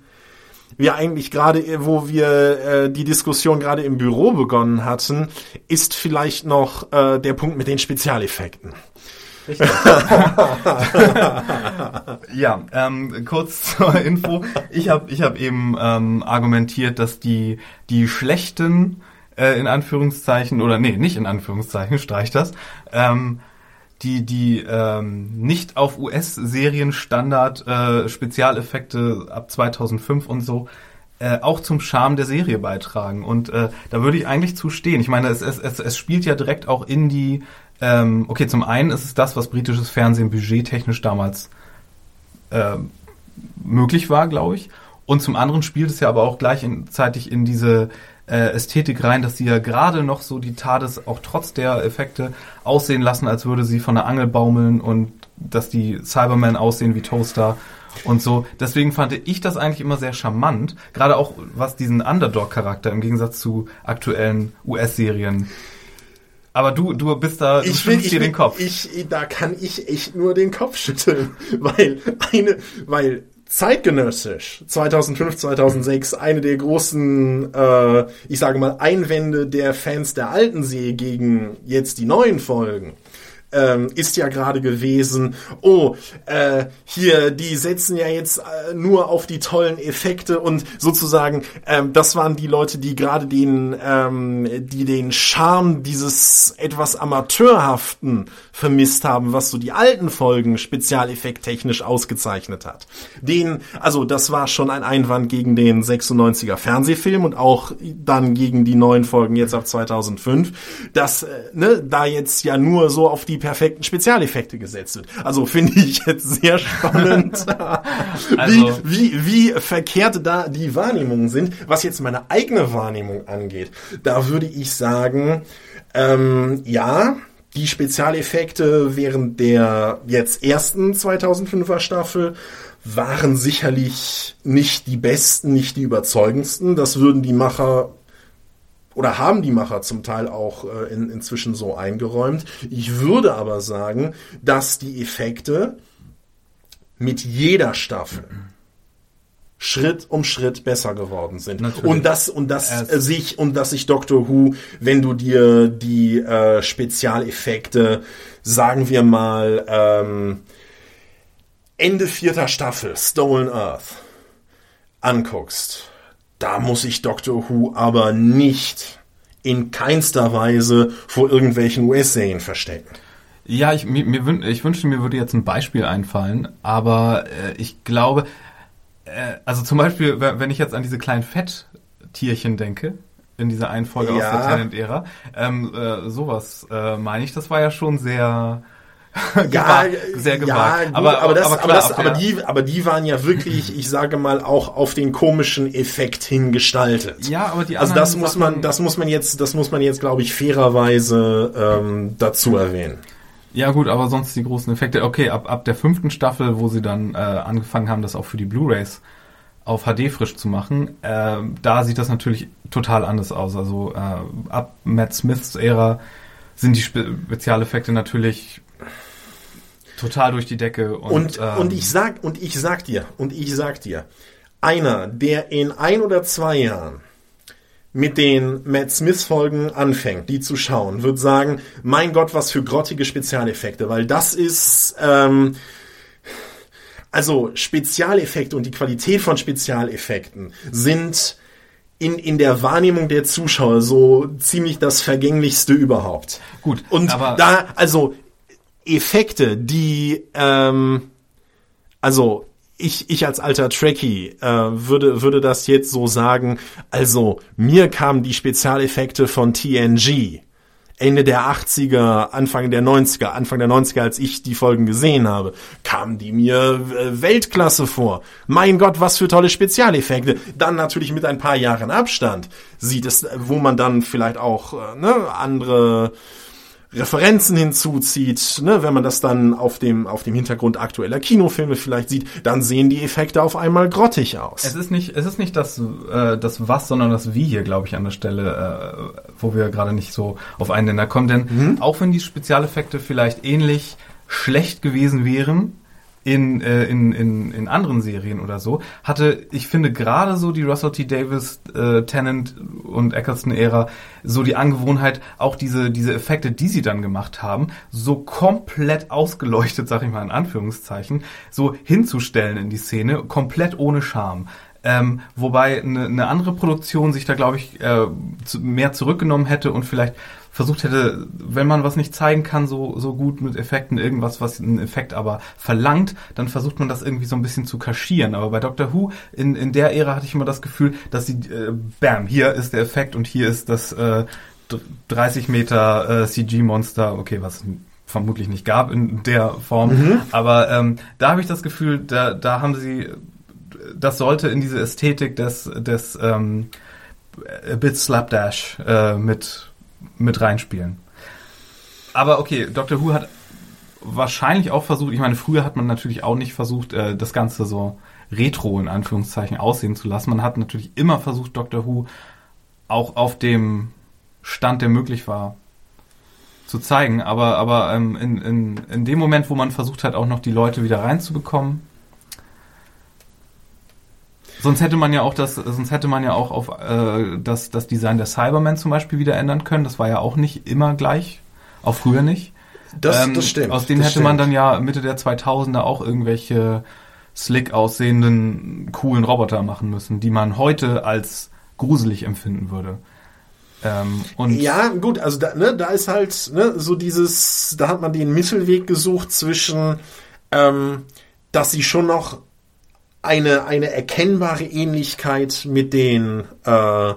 wir eigentlich gerade, äh, wo wir äh, die Diskussion gerade im Büro begonnen hatten, ist vielleicht noch äh, der Punkt mit den Spezialeffekten. Ja, ähm, kurz zur Info. Ich habe ich hab eben ähm, argumentiert, dass die, die schlechten, äh, in Anführungszeichen, oder nee, nicht in Anführungszeichen, streich das, ähm, die, die ähm, nicht auf US-Serien-Standard äh, Spezialeffekte ab 2005 und so äh, auch zum Charme der Serie beitragen. Und äh, da würde ich eigentlich zustehen. Ich meine, es, es, es, es spielt ja direkt auch in die, ähm, okay, zum einen ist es das, was britisches Fernsehen budgettechnisch damals äh, möglich war, glaube ich. Und zum anderen spielt es ja aber auch gleichzeitig in diese äh, Ästhetik rein, dass sie ja gerade noch so die TARDIS auch trotz der Effekte aussehen lassen, als würde sie von der Angel baumeln und dass die Cybermen aussehen wie Toaster und so. Deswegen fand ich das eigentlich immer sehr charmant, gerade auch was diesen Underdog-Charakter im Gegensatz zu aktuellen US-Serien. Aber du, du bist da, du schüttelst dir den Kopf. Ich, da kann ich echt nur den Kopf schütteln, weil eine, weil zeitgenössisch 2005, 2006 eine der großen, äh, ich sage mal Einwände der Fans der alten Serie gegen jetzt die neuen Folgen ähm, ist ja gerade gewesen, oh, äh, hier, die setzen ja jetzt äh, nur auf die tollen Effekte und sozusagen, ähm, das waren die Leute, die gerade den, ähm, die den Charme dieses etwas amateurhaften vermisst haben, was so die alten Folgen spezialeffekttechnisch ausgezeichnet hat. Den, also das war schon ein Einwand gegen den 96er Fernsehfilm und auch dann gegen die neuen Folgen jetzt ab 2005, dass äh, ne, da jetzt ja nur so auf die perfekten Spezialeffekte gesetzt wird. Also finde ich jetzt sehr spannend, Also- wie, wie, wie verkehrt da die Wahrnehmungen sind. Was jetzt meine eigene Wahrnehmung angeht, da würde ich sagen, ähm, ja, die Spezialeffekte während der jetzt ersten 2005er Staffel waren sicherlich nicht die besten, nicht die überzeugendsten. Das würden die Macher oder haben die Macher zum Teil auch äh, in, inzwischen so eingeräumt. Ich würde aber sagen, dass die Effekte mit jeder Staffel Schritt um Schritt besser geworden sind. Natürlich. Und das und das äh, sich und dass sich Doctor Who, wenn du dir die äh, Spezialeffekte, sagen wir mal ähm, Ende vierter Staffel Stolen Earth anguckst, da muss ich Doctor Who aber nicht in keinster Weise vor irgendwelchen US-Serien verstecken. Ja, ich, mir, ich wünschte, mir würde jetzt ein Beispiel einfallen, aber äh, ich glaube, äh, also zum Beispiel, we- wenn ich jetzt an diese kleinen Fetttierchen denke, in dieser einen Folge aus Ja. der Talent-Ära, ähm, äh, sowas äh, meine ich, das war ja schon sehr, gewagt, sehr gewagt. Ja, gut, aber, aber, das, aber, das, die, aber die waren ja wirklich, ich sage mal, auch auf den komischen Effekt hingestaltet. Ja, aber die Also anderen das muss Sachen- man, das muss man jetzt, das muss man jetzt, glaube ich, fairerweise ähm, dazu erwähnen. Ja gut, aber sonst die großen Effekte. Okay, ab, ab der fünften Staffel, wo sie dann äh, angefangen haben, das auch für die Blu-rays auf HD frisch zu machen, äh, da sieht das natürlich total anders aus. Also äh, ab Matt Smiths Ära sind die Spe Spezialeffekte natürlich total durch die Decke. Und, Und, ähm, und ich sag, und ich sag dir, und ich sag dir, einer, der in ein oder zwei Jahren mit den Matt Smith Folgen anfängt, die zu schauen, wird sagen, mein Gott, was für grottige Spezialeffekte, weil das ist, ähm, also Spezialeffekte und die Qualität von Spezialeffekten sind in, in der Wahrnehmung der Zuschauer so ziemlich das Vergänglichste überhaupt. Gut, Und da, also Effekte, die, ähm, also ich, ich als alter Trekkie äh, würde, würde das jetzt so sagen, also mir kamen die Spezialeffekte von TNG Ende der 80er, Anfang der 90er, Anfang der 90er, als ich die Folgen gesehen habe, kamen die mir äh, Weltklasse vor. Mein Gott, was für tolle Spezialeffekte. Dann natürlich mit ein paar Jahren Abstand sieht es, wo man dann vielleicht auch äh, ne, andere Referenzen hinzuzieht, ne, wenn man das dann auf dem, auf dem Hintergrund aktueller Kinofilme vielleicht sieht, dann sehen die Effekte auf einmal grottig aus. Es ist nicht, es ist nicht das, äh, das Was, sondern das Wie hier, glaube ich, an der Stelle, äh, wo wir gerade nicht so auf einen Nenner kommen. Denn Mhm. auch wenn die Spezialeffekte vielleicht ähnlich schlecht gewesen wären in, äh, in, in, in anderen Serien oder so, hatte, ich finde, gerade so die Russell T. Davis, äh, Tennant und Eccleston-Ära so die Angewohnheit, auch diese, diese Effekte, die sie dann gemacht haben, so komplett ausgeleuchtet, sag ich mal in Anführungszeichen, so hinzustellen in die Szene, komplett ohne Scham. Ähm, wobei eine, eine andere Produktion sich da, glaube ich, äh, zu, mehr zurückgenommen hätte und vielleicht versucht hätte, wenn man was nicht zeigen kann, so, so gut mit Effekten, irgendwas, was einen Effekt aber verlangt, dann versucht man das irgendwie so ein bisschen zu kaschieren. Aber bei Doctor Who, in, in der Ära hatte ich immer das Gefühl, dass sie, äh, bam, hier ist der Effekt und hier ist das äh, 30 Meter äh, CG-Monster, okay, was es vermutlich nicht gab in der Form. Aber ähm, da habe ich das Gefühl, da, da haben sie das sollte in diese Ästhetik des, des ähm, a bit Slapdash äh, mit, mit reinspielen. Aber okay, Doctor Who hat wahrscheinlich auch versucht, ich meine, früher hat man natürlich auch nicht versucht, äh, das Ganze so retro in Anführungszeichen aussehen zu lassen. Man hat natürlich immer versucht, Doctor Who auch auf dem Stand, der möglich war, zu zeigen. Aber, aber ähm, in, in, in dem Moment, wo man versucht hat, auch noch die Leute wieder reinzubekommen, Sonst hätte man ja auch das, sonst hätte man ja auch auf äh, das, das Design der Cybermen zum Beispiel wieder ändern können. Das war ja auch nicht immer gleich, auch früher nicht. Das, das stimmt. Aus denen hätte man stimmt. dann ja Mitte der 2000er auch irgendwelche slick aussehenden, coolen Roboter machen müssen, die man heute als gruselig empfinden würde. Ähm, und Ja, gut, also da, ne, da ist halt ne, so dieses, da hat man den Mittelweg gesucht zwischen, ähm, dass sie schon noch eine, eine erkennbare Ähnlichkeit mit den äh,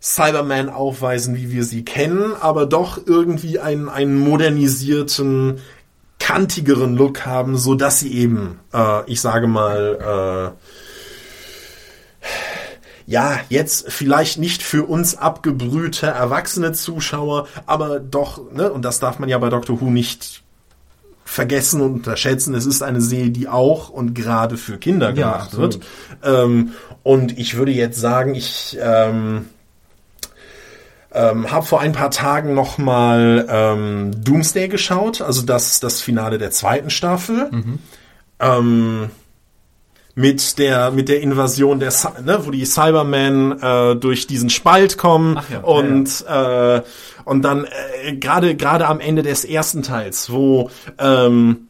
Cybermen aufweisen, wie wir sie kennen, aber doch irgendwie einen, einen modernisierten, kantigeren Look haben, so dass sie eben, äh, ich sage mal, äh, ja, jetzt vielleicht nicht für uns abgebrühte erwachsene Zuschauer, aber doch, ne, und das darf man ja bei Doctor Who nicht vergessen und unterschätzen. Es ist eine Serie, die auch und gerade für Kinder Ja, gemacht absolut. wird. Ähm, und ich würde jetzt sagen, ich ähm, ähm, habe vor ein paar Tagen noch mal ähm, Doomsday geschaut, also das das Finale der zweiten Staffel. Ähm, mit der mit der Invasion der ne, wo die Cybermen äh, durch diesen Spalt kommen ja, ja, und Äh, und dann äh, gerade gerade am Ende des ersten Teils, wo ähm,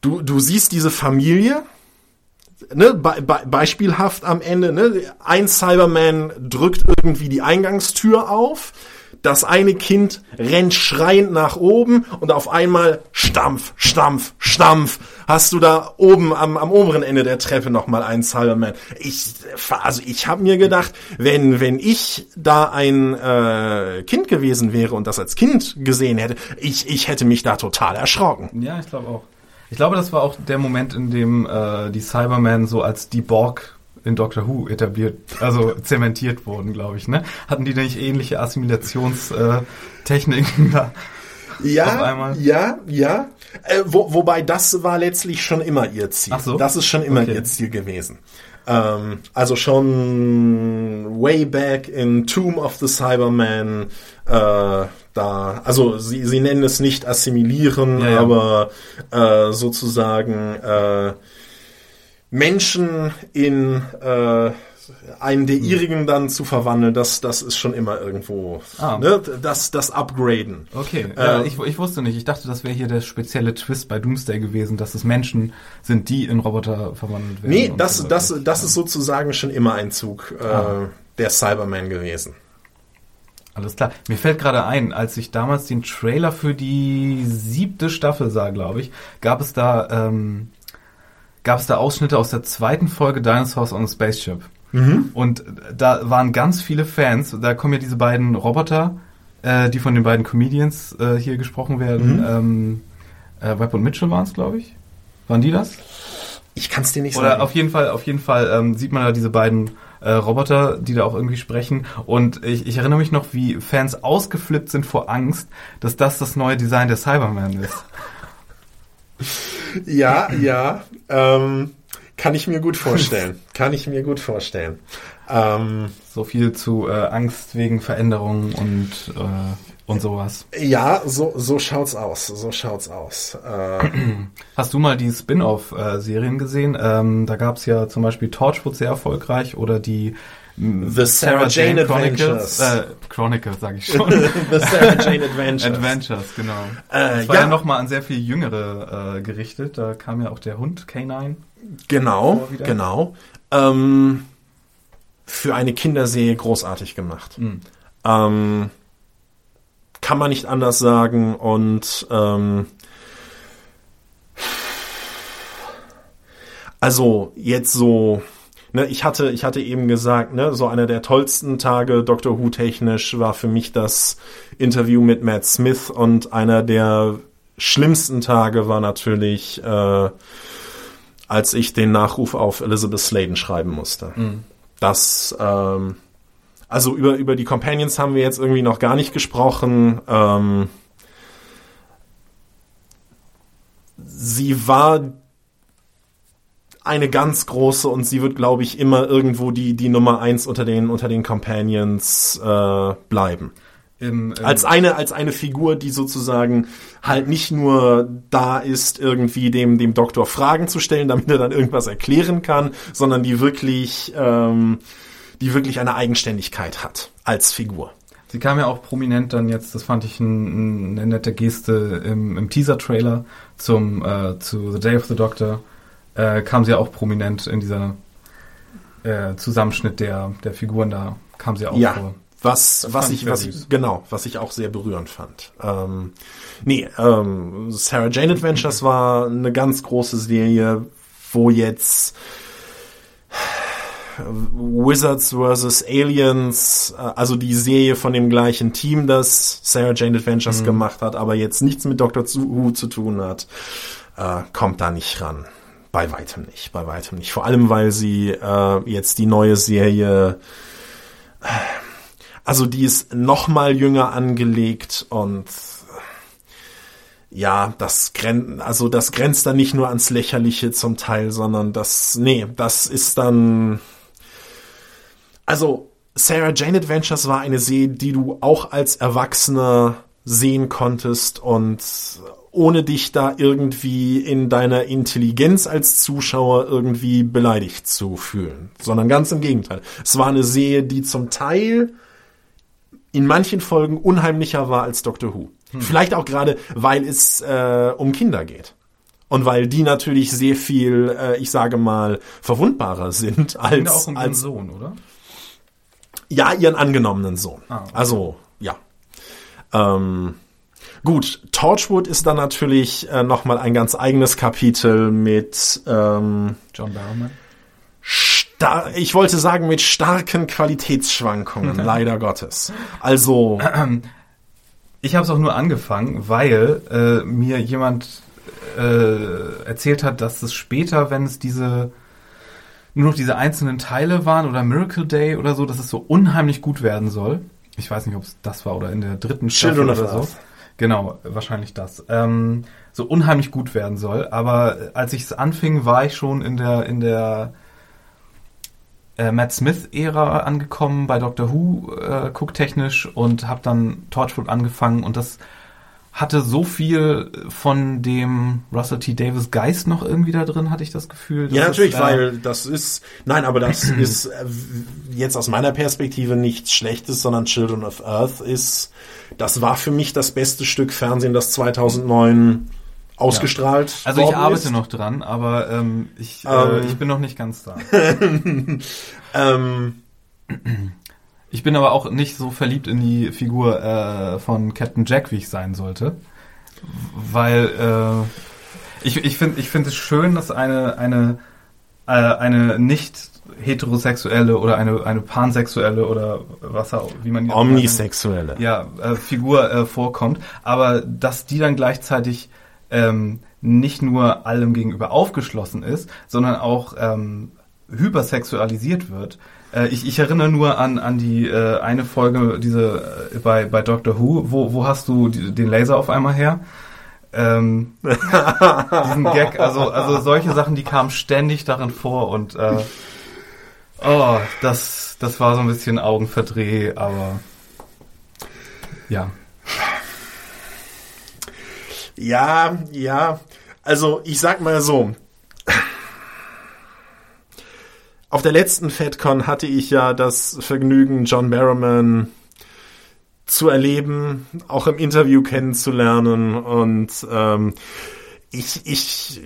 du du siehst diese Familie ne, be be beispielhaft am Ende, ne, ein Cyberman drückt irgendwie die Eingangstür auf, das eine Kind rennt schreiend nach oben und auf einmal Stampf, Stampf, Stampf, hast du da oben am, am oberen Ende der Treppe nochmal einen Cyberman. Ich, also ich habe mir gedacht, wenn, wenn ich da ein äh, Kind gewesen wäre und das als Kind gesehen hätte, ich, ich hätte mich da total erschrocken. Ja, ich glaube auch. Ich glaube, das war auch der Moment, in dem äh, die Cybermen so als die Borg in Doctor Who etabliert, also zementiert wurden, glaube ich. Ne? Hatten die denn nicht ähnliche Assimilationstechniken da? Ja, ja, ja. Äh, wo, wobei das war letztlich schon immer ihr Ziel. Ach so? Das ist schon immer Okay. ihr Ziel gewesen. Ähm, also schon way back in Tomb of the Cyberman, äh, da, also sie, sie nennen es nicht assimilieren, Ja, ja. aber äh, sozusagen äh, Menschen in äh, einen der ihrigen dann zu verwandeln, das, das ist schon immer irgendwo Ah. ne, das, das Upgraden. Okay, ja, Ähm, ich, ich wusste nicht. Ich dachte, das wäre hier der spezielle Twist bei Doomsday gewesen, dass es Menschen sind, die in Roboter verwandelt werden. Nee, das, so das, das ist sozusagen schon immer ein Zug äh, Ah. der Cyberman gewesen. Alles klar. Mir fällt gerade ein, als ich damals den Trailer für die siebte Staffel sah, glaube ich, gab es da ähm, gab es da Ausschnitte aus der zweiten Folge Dinosaurs on a Spaceship. Und da waren ganz viele Fans. Da kommen ja diese beiden Roboter, äh, die von den beiden Comedians äh, hier gesprochen werden. Ähm, äh, Webb und Mitchell waren es, glaube ich. Waren die das? Ich kann es dir nicht Oder sagen. auf jeden Fall, auf jeden Fall ähm, sieht man da diese beiden äh, Roboter, die da auch irgendwie sprechen. Und ich, ich erinnere mich noch, wie Fans ausgeflippt sind vor Angst, dass das das neue Design der Cyberman ist. Ja, ja. Ähm, kann ich mir gut vorstellen. kann ich mir gut vorstellen. Ähm, So viel zu äh, Angst wegen Veränderungen und äh, und sowas. ja, so, so schaut's aus. So schaut's aus. Äh, Hast du mal die Spin-off-Serien gesehen? Ähm, da gab's ja zum Beispiel Torchwood sehr erfolgreich oder die The Sarah Jane Adventures. Äh, Chronicles, sage ich schon. The Sarah Jane Adventures. Adventures, genau. Äh, das war ja. ja, nochmal an sehr viel Jüngere äh, gerichtet. Da kam ja auch der Hund K9. Genau, genau. Ähm, für eine Kinderserie großartig gemacht. Mhm. Ähm, kann man nicht anders sagen und ähm, also jetzt so ne, ich hatte ich hatte eben gesagt ne so einer der tollsten Tage Doctor Who technisch war für mich das Interview mit Matt Smith und einer der schlimmsten Tage war natürlich äh, als ich den Nachruf auf Elizabeth Sladen schreiben musste. Das, ähm, also über, über die Companions haben wir jetzt irgendwie noch gar nicht gesprochen. Ähm, sie war eine ganz große und sie wird, glaube ich, immer irgendwo die, die Nummer eins unter den, unter den Companions äh, bleiben. Im, ähm, Als eine, als eine Figur, die sozusagen halt nicht nur da ist, irgendwie dem, dem Doktor Fragen zu stellen, damit er dann irgendwas erklären kann, sondern die wirklich, ähm, die wirklich eine Eigenständigkeit hat als Figur. Sie kam ja auch prominent dann jetzt, das fand ich ein, eine nette Geste im, im Teaser-Trailer zum äh, zu The Day of the Doctor, äh, kam sie ja auch prominent in dieser äh, Zusammenschnitt der, der Figuren da, kam sie auch Ja, vor. was, Das was ich, was ich, genau, was ich auch sehr berührend fand. Ähm, nee, ähm, Sarah Jane Adventures war eine ganz große Serie, wo jetzt Wizards vs. Aliens, äh, also die Serie von dem gleichen Team, das Sarah Jane Adventures Mhm. gemacht hat, aber jetzt nichts mit Doctor Who zu tun hat, äh, kommt da nicht ran. Bei weitem nicht, bei weitem nicht. Vor allem, weil sie äh, jetzt die neue Serie also die ist noch mal jünger angelegt und ja, das grenzt, also das grenzt dann nicht nur ans Lächerliche zum Teil, sondern das, nee, das ist dann, also Sarah Jane Adventures war eine Serie, die du auch als Erwachsener sehen konntest und ohne dich da irgendwie in deiner Intelligenz als Zuschauer irgendwie beleidigt zu fühlen, sondern ganz im Gegenteil. Es war eine Serie, die zum Teil in manchen Folgen unheimlicher war als Doctor Who. Vielleicht auch gerade, weil es äh, um Kinder geht. Und weil die natürlich sehr viel, äh, ich sage mal, verwundbarer sind als, da auch um ihren als Sohn, oder? ja, ihren angenommenen Sohn. Ah, okay. Also, ja. Ähm, gut, Torchwood ist dann natürlich äh, nochmal ein ganz eigenes Kapitel mit, ähm, John Barrowman. ich wollte sagen, mit starken Qualitätsschwankungen, leider Gottes. Also, Ich habe es auch nur angefangen, weil äh, mir jemand äh, erzählt hat, dass es später, wenn es diese nur noch diese einzelnen Teile waren oder Miracle Day oder so, dass es so unheimlich gut werden soll. Ich weiß nicht, ob es das war oder in der dritten Staffel Children oder so. Earth. Genau, wahrscheinlich das. Ähm, so unheimlich gut werden soll. Aber äh, als ich es anfing, war ich schon in der in der äh, Matt Smith-Ära angekommen bei Doctor Who äh, gucktechnisch und habe dann Torchwood angefangen und das hatte so viel von dem Russell T. Davis Geist noch irgendwie da drin, hatte ich das Gefühl. ja, natürlich, ist, äh, weil das ist, nein, aber das ist äh, jetzt aus meiner Perspektive nichts Schlechtes, sondern Children of Earth ist, das war für mich das beste Stück Fernsehen, das 2009 ausgestrahlt Also ich arbeite ist. noch dran, aber ähm, ich, äh, Ähm. ich bin noch nicht ganz da. Ähm, Ich bin aber auch nicht so verliebt in die Figur äh, von Captain Jack, wie ich sein sollte. Weil äh, ich, ich finde ich finde es schön, dass eine, eine, äh, eine nicht heterosexuelle oder eine, eine pansexuelle oder was auch, wie man die auch nennt. Omnisexuelle. ja, äh, Figur äh, vorkommt, aber dass die dann gleichzeitig ähm, nicht nur allem gegenüber aufgeschlossen ist, sondern auch ähm, hypersexualisiert wird. Äh, ich, ich erinnere nur an, an die äh, eine Folge, diese äh, bei, bei Doctor Who, wo, wo hast du die, den Laser auf einmal her? Ähm, diesen Gag, also, also solche Sachen, die kamen ständig darin vor und äh, oh, das, das war so ein bisschen Augenverdreh, aber ja. Ja, ja. Also ich sag mal so. Auf der letzten FedCon hatte ich ja das Vergnügen, John Barrowman zu erleben, auch im Interview kennenzulernen. Und ähm, ich, ich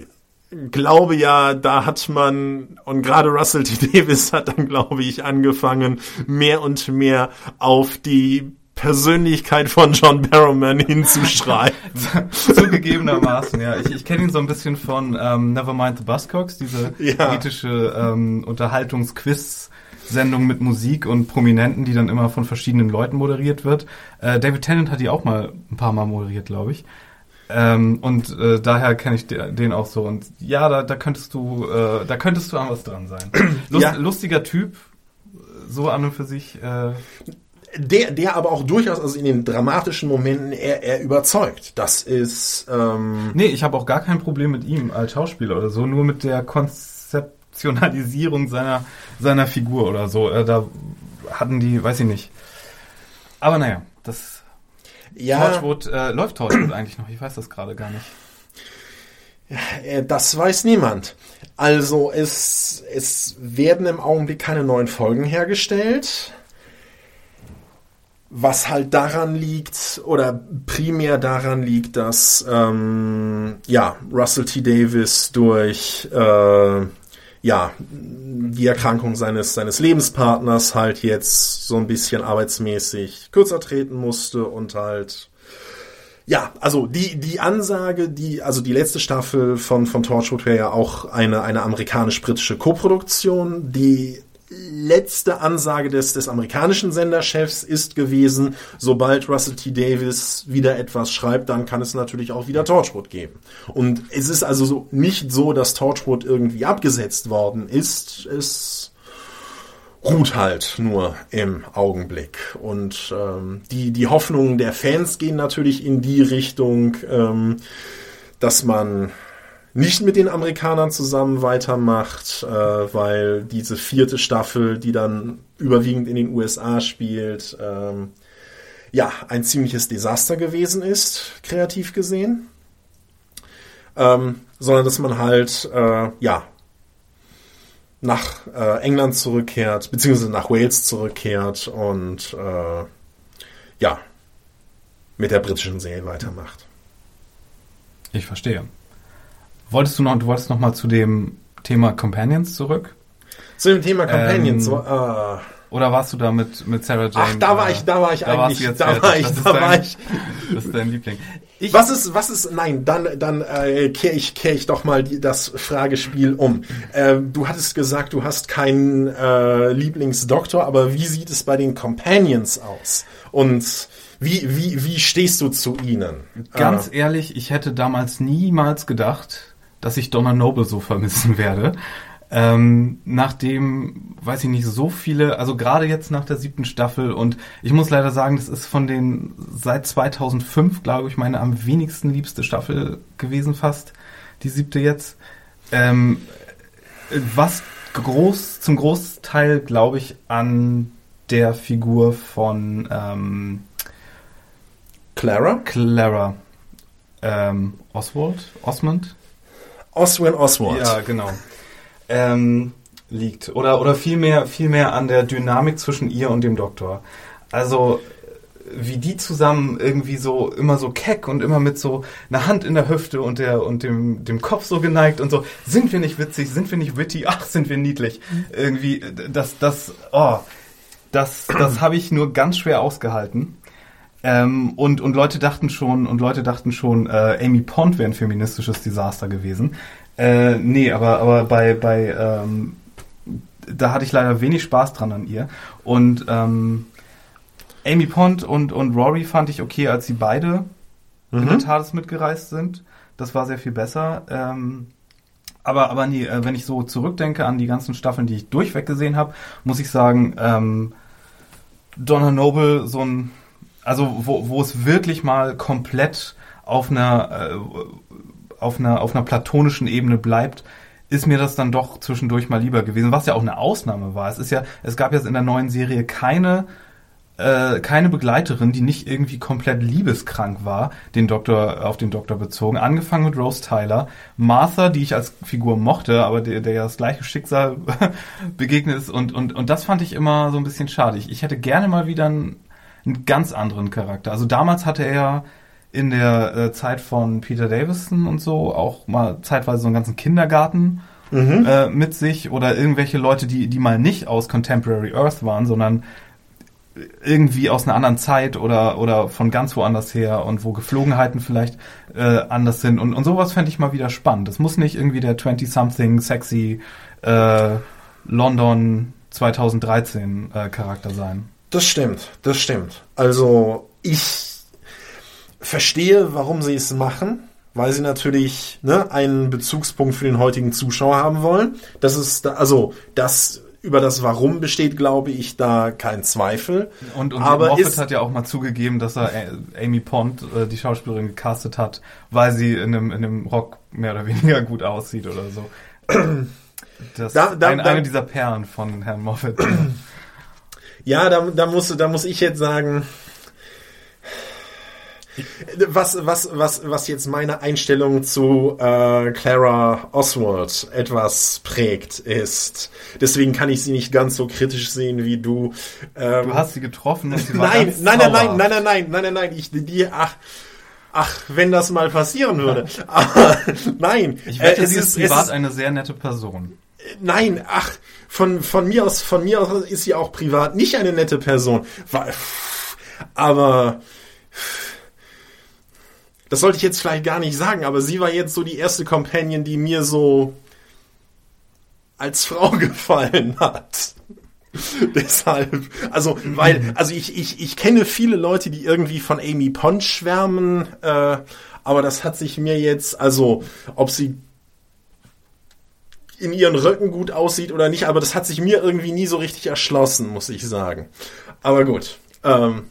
glaube ja, da hat man, und gerade Russell T. Davis hat dann, glaube ich, angefangen, mehr und mehr auf die Persönlichkeit von John Barrowman hinzuschreiben. Zugegebenermaßen, ja. Ich, ich kenne ihn so ein bisschen von ähm, Nevermind the Buzzcocks, diese Ja. britische ähm, Unterhaltungsquiz-Sendung mit Musik und Prominenten, die dann immer von verschiedenen Leuten moderiert wird. Äh, David Tennant hat die auch mal ein paar Mal moderiert, glaube ich. Ähm, und äh, daher kenne ich de- den auch so. Und ja, da, da könntest du, äh, da könntest du an was dran sein. Lust, Ja. Lustiger Typ, so an und für sich. Äh, der, der aber auch durchaus, also in den dramatischen Momenten, er, er überzeugt. Das ist, ähm, Nee, ich habe auch gar kein Problem mit ihm als Schauspieler oder so, nur mit der Konzeptionalisierung seiner, seiner Figur oder so. Äh, da hatten die, weiß ich nicht. Aber naja, das ja, Torchwood, äh, läuft Torchwood eigentlich noch? Ich weiß das gerade gar nicht. äh, das weiß niemand. Also es, es werden im Augenblick keine neuen Folgen hergestellt. Was halt daran liegt oder primär daran liegt, dass ähm, ja Russell T. Davis durch äh, ja die Erkrankung seines seines Lebenspartners halt jetzt so ein bisschen arbeitsmäßig kürzer treten musste und halt ja, also die die Ansage, die also die letzte Staffel von von Torchwood wäre ja auch eine eine amerikanisch-britische Koproduktion, die letzte Ansage des, des amerikanischen Senderchefs ist gewesen, sobald Russell T. Davis wieder etwas schreibt, dann kann es natürlich auch wieder Torchwood geben. Und es ist also so, nicht so, dass Torchwood irgendwie abgesetzt worden ist. Es ruht halt nur im Augenblick. Und ähm, die, die Hoffnungen der Fans gehen natürlich in die Richtung, ähm, dass man nicht mit den Amerikanern zusammen weitermacht, äh, weil diese vierte Staffel, die dann überwiegend in den USA spielt, ähm, ja, ein ziemliches Desaster gewesen ist, kreativ gesehen. Ähm, sondern dass man halt, äh, ja, nach äh, England zurückkehrt, beziehungsweise nach Wales zurückkehrt und äh, ja, mit der britischen Serie weitermacht. Ich verstehe. Wolltest du noch, du wolltest noch mal zu dem Thema Companions zurück? Zu dem Thema Companions. Ähm, äh, Oder warst du da mit, mit Sarah Jane? ach, da war ich, da war ich da eigentlich, da fertig. war ich, Das ist da dein- war ich. Das ist dein Liebling. Ich, Was ist, was ist, nein, dann, dann äh, kehre ich, kehr ich doch mal die, das Fragespiel um. Äh, du hattest gesagt, du hast keinen äh, Lieblingsdoktor, aber wie sieht es bei den Companions aus? Und wie, wie, wie stehst du zu ihnen? Ganz Äh, ehrlich, ich hätte damals niemals gedacht, dass ich Donna Noble so vermissen werde. Ähm, nachdem, weiß ich nicht, so viele, also gerade jetzt nach der siebten Staffel und ich muss leider sagen, das ist von den seit 2005, glaube ich, meine am wenigsten liebste Staffel gewesen fast, die siebte jetzt. Ähm, was groß, zum Großteil, glaube ich, an der Figur von ähm, Clara? Clara ähm, Oswald, Osmond? Oswin Oswald. Ja, genau. Ähm, liegt. Oder, oder vielmehr, vielmehr an der Dynamik zwischen ihr und dem Doktor. Also, wie die zusammen irgendwie so, immer so keck und immer mit so einer Hand in der Hüfte und der, und dem, dem Kopf so geneigt und so, sind wir nicht witzig, sind wir nicht witty, ach, sind wir niedlich. Irgendwie, das, das, oh, das, das habe ich nur ganz schwer ausgehalten. Ähm, und, und Leute dachten schon, und Leute dachten schon, äh, Amy Pond wäre ein feministisches Desaster gewesen. Äh, nee, aber, aber bei, bei ähm, da hatte ich leider wenig Spaß dran an ihr. Und ähm, Amy Pond und, und Rory fand ich okay, als sie beide in der TARDIS mitgereist sind. Das war sehr viel besser. Ähm, aber, aber nee, äh, wenn ich so zurückdenke an die ganzen Staffeln, die ich durchweg gesehen habe, muss ich sagen, ähm, Donna Noble so ein, also wo, wo es wirklich mal komplett auf einer, äh, auf einer, auf einer platonischen Ebene bleibt, ist mir das dann doch zwischendurch mal lieber gewesen, was ja auch eine Ausnahme war. Es ist ja, es gab jetzt in der neuen Serie keine äh, keine Begleiterin, die nicht irgendwie komplett liebeskrank war, den Doktor auf den Doktor bezogen. Angefangen mit Rose Tyler, Martha, die ich als Figur mochte, aber der, der ja das gleiche Schicksal begegnet ist und und und das fand ich immer so ein bisschen schade. Ich, hätte gerne mal wieder einen, einen ganz anderen Charakter. Also damals hatte er in der äh, Zeit von Peter Davison und so auch mal zeitweise so einen ganzen Kindergarten äh, mit sich oder irgendwelche Leute, die die mal nicht aus Contemporary Earth waren, sondern irgendwie aus einer anderen Zeit oder oder von ganz woanders her und wo Geflogenheiten vielleicht äh, anders sind und, und sowas fände ich mal wieder spannend. Das muss nicht irgendwie der 20-something sexy äh, London 2013 äh, Charakter sein. Das stimmt, das stimmt. Also ich verstehe, warum sie es machen, weil sie natürlich ne, einen Bezugspunkt für den heutigen Zuschauer haben wollen. Das ist da, also das über das Warum besteht, glaube ich, da kein Zweifel. Und, und aber Moffat hat ja auch mal zugegeben, dass er äh, Amy Pond, äh, die Schauspielerin, gecastet hat, weil sie in einem, in einem Rock mehr oder weniger gut aussieht oder so. Das Da- da- ein, da- eine dieser Perlen von Herrn Moffat. ja, da, da muss da muss ich jetzt sagen, was, was, was, was jetzt meine Einstellung zu äh, Clara Oswald etwas prägt, ist, deswegen kann ich sie nicht ganz so kritisch sehen wie du. Ähm, du hast sie getroffen und sie war nein, ganz nein, nein, nein, nein, nein, nein, nein, nein, nein, ich, die, ach, Ach, wenn das mal passieren würde. Aber nein. Ich wette, äh, sie ist privat ist, eine sehr nette Person. Nein, ach, von, von mir aus, von mir aus ist sie auch privat nicht eine nette Person. Aber das sollte ich jetzt vielleicht gar nicht sagen, aber sie war jetzt so die erste Companion, die mir so als Frau gefallen hat. Deshalb, also, weil, also ich, ich, ich kenne viele Leute, die irgendwie von Amy Pond schwärmen, äh, aber das hat sich mir jetzt, also, ob sie in ihren Röcken gut aussieht oder nicht, aber das hat sich mir irgendwie nie so richtig erschlossen, muss ich sagen. Aber gut. Ähm,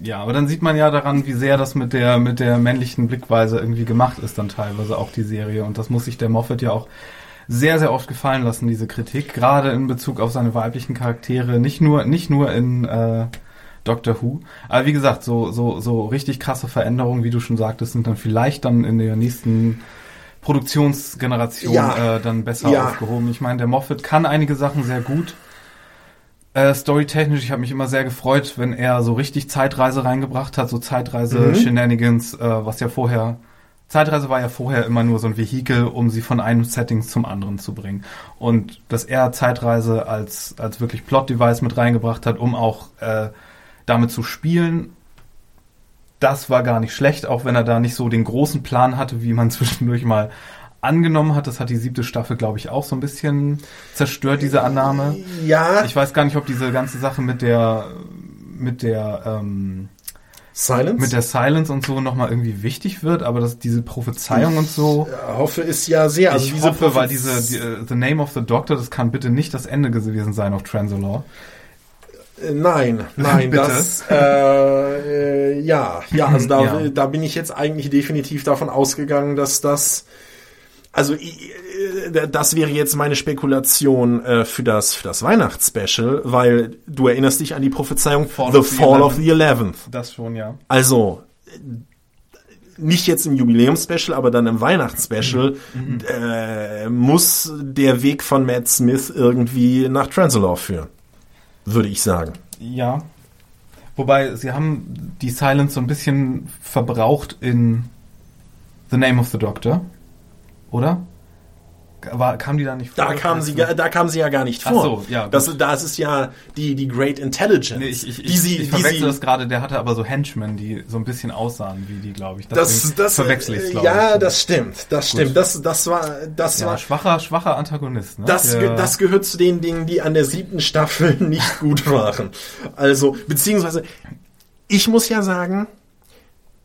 ja, aber dann sieht man ja daran, wie sehr das mit der, mit der männlichen Blickweise irgendwie gemacht ist, dann teilweise auch die Serie. Und das muss sich der Moffat ja auch sehr, sehr oft gefallen lassen, diese Kritik, gerade in Bezug auf seine weiblichen Charaktere, nicht nur, nicht nur in äh, Doctor Who. Aber wie gesagt, so, so, so richtig krasse Veränderungen, wie du schon sagtest, sind dann vielleicht dann in der nächsten Produktionsgeneration ja. äh, dann besser ja. aufgehoben. Ich meine, der Moffat kann einige Sachen sehr gut. Äh, Storytechnisch, ich habe mich immer sehr gefreut, wenn er so richtig Zeitreise reingebracht hat, so Zeitreise-Shenanigans, mhm. äh, was ja vorher Zeitreise war ja vorher immer nur so ein Vehikel, um sie von einem Setting zum anderen zu bringen. Und dass er Zeitreise als, als wirklich Plot-Device mit reingebracht hat, um auch äh, damit zu spielen, das war gar nicht schlecht, auch wenn er da nicht so den großen Plan hatte, wie man zwischendurch mal angenommen hat. Das hat die siebte Staffel, glaube ich, auch so ein bisschen zerstört, diese Annahme. Ja. Ich weiß gar nicht, ob diese ganze Sache mit der, mit der, ähm, Silence? Mit der Silence und so nochmal irgendwie wichtig wird, aber dass diese Prophezeiung ich und so. hoffe es ja sehr. Also ich diese hoffe, weil diese die, uh, The Name of the Doctor, das kann bitte nicht das Ende gewesen sein auf Transalore. Äh, nein, nein, das äh, äh, ja, ja, also da, ja. da bin ich jetzt eigentlich definitiv davon ausgegangen, dass das also äh, das wäre jetzt meine Spekulation äh, für das für das Weihnachtsspecial, weil du erinnerst dich an die Prophezeiung Fall The of Fall of the Eleventh. Das schon, ja. Also nicht jetzt im Jubiläumspecial, aber dann im Weihnachtsspecial mhm. äh, muss der Weg von Matt Smith irgendwie nach Transalore führen, würde ich sagen. Ja. Wobei sie haben die Silence so ein bisschen verbraucht in The Name of the Doctor oder? War, kam die da nicht vor? Da kam sie, da kam sie ja gar nicht vor. Ach so, ja. Das, das ist ja die, die Great Intelligence. Nee, ich, ich, die sie, ich, ich verwechsel das gerade, der hatte aber so Henchmen, die so ein bisschen aussahen wie die, glaube ich. Das, das verwechsel ich, glaube Ja, ich. das stimmt, das Gut. stimmt. Das, das war, das ja, war. Schwacher, schwacher Antagonist, ne? Das, ja. das gehört zu den Dingen, die an der siebten Staffel nicht gut waren. Also, beziehungsweise, ich muss ja sagen,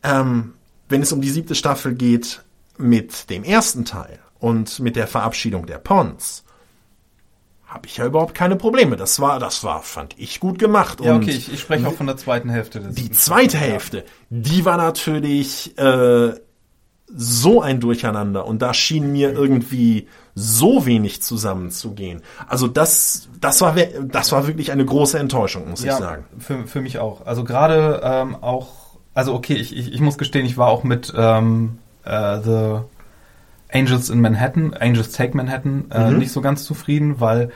ähm, wenn es um die siebte Staffel geht, mit dem ersten Teil und mit der Verabschiedung der Pons habe ich ja überhaupt keine Probleme. Das war, das war, fand ich gut gemacht. Ja, okay, ich, ich spreche auch von der zweiten Hälfte. die zweite Hälfte, die war natürlich äh, so ein Durcheinander und da schien mir irgendwie so wenig zusammenzugehen. Also das, das war, das war wirklich eine große Enttäuschung, muss ja, ich sagen. Für, für mich auch. Also gerade ähm, auch, also okay, ich, ich, ich muss gestehen, ich war auch mit ähm, äh, The Angels in Manhattan, Angels Take Manhattan, äh, mhm. nicht so ganz zufrieden, weil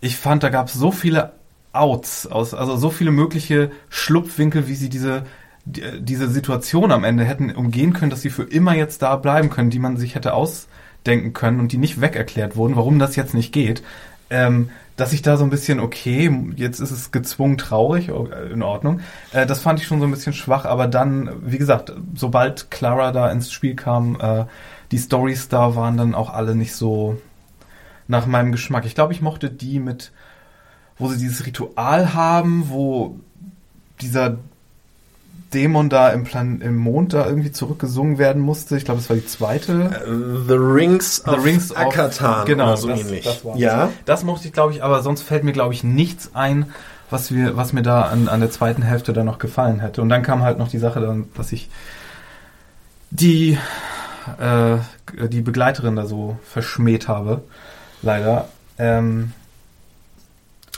ich fand, da gab es so viele Outs, aus, also so viele mögliche Schlupfwinkel, wie sie diese die, diese Situation am Ende hätten umgehen können, dass sie für immer jetzt da bleiben können, die man sich hätte ausdenken können und die nicht weg erklärt wurden, warum das jetzt nicht geht. Ähm, dass ich da so ein bisschen, okay, jetzt ist es gezwungen traurig, oh, in Ordnung. Äh, das fand ich schon so ein bisschen schwach, aber dann, wie gesagt, sobald Clara da ins Spiel kam, äh, die Stories da waren dann auch alle nicht so nach meinem Geschmack. Ich glaube, ich mochte die mit, wo sie dieses Ritual haben, wo dieser Dämon da im, Plan im Mond da irgendwie zurückgesungen werden musste. Ich glaube, es war die zweite. Uh, The Rings The of Rings Akatan. Genau, so das, ähnlich. Das ja. Das mochte ich, glaube ich, aber sonst fällt mir, glaube ich, nichts ein, was wir, was mir da an, an der zweiten Hälfte da noch gefallen hätte. Und dann kam halt noch die Sache, dann, dass ich die, äh, die Begleiterin da so verschmäht habe. Leider. Ähm,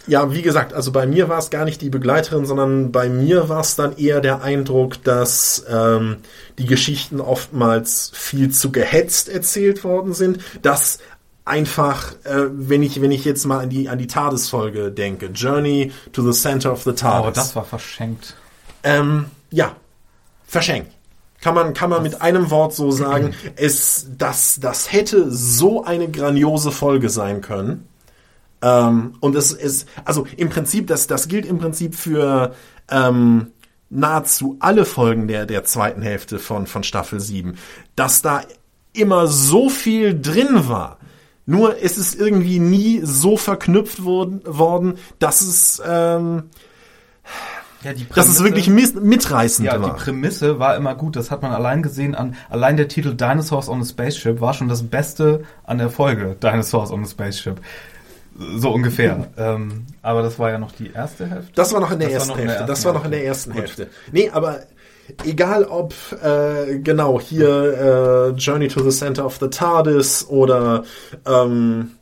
Ja, wie gesagt, also bei mir war es gar nicht die Begleiterin, sondern bei mir war es dann eher der Eindruck, dass ähm, die Geschichten oftmals viel zu gehetzt erzählt worden sind, dass einfach, äh, wenn ich wenn ich jetzt mal an die an die TARDIS-Folge denke, Journey to the Center of the TARDIS. Oh, das war verschenkt. Ähm, ja, verschenkt. Kann man, kann man mit einem Wort so sagen, es, das, das hätte so eine grandiose Folge sein können. Ähm, und es ist, also im Prinzip, das, das gilt im Prinzip für ähm, nahezu alle Folgen der, der zweiten Hälfte von, von Staffel 7, dass da immer so viel drin war. Nur es ist irgendwie nie so verknüpft worden, worden dass es ähm, Ja, die dass es wirklich mis- mitreißend Ja, die war. Prämisse war immer gut. Das hat man allein gesehen an, allein der Titel Dinosaurs on a Spaceship war schon das Beste an der Folge Dinosaurs on a Spaceship. So ungefähr. ähm, aber das war ja noch die erste Hälfte. Das war noch in der Das ersten noch in der Hälfte. Das ersten war noch in der Hälfte. ersten Gut. Hälfte. Nee, aber egal ob äh, genau hier äh, Journey to the Center of the TARDIS oder ähm,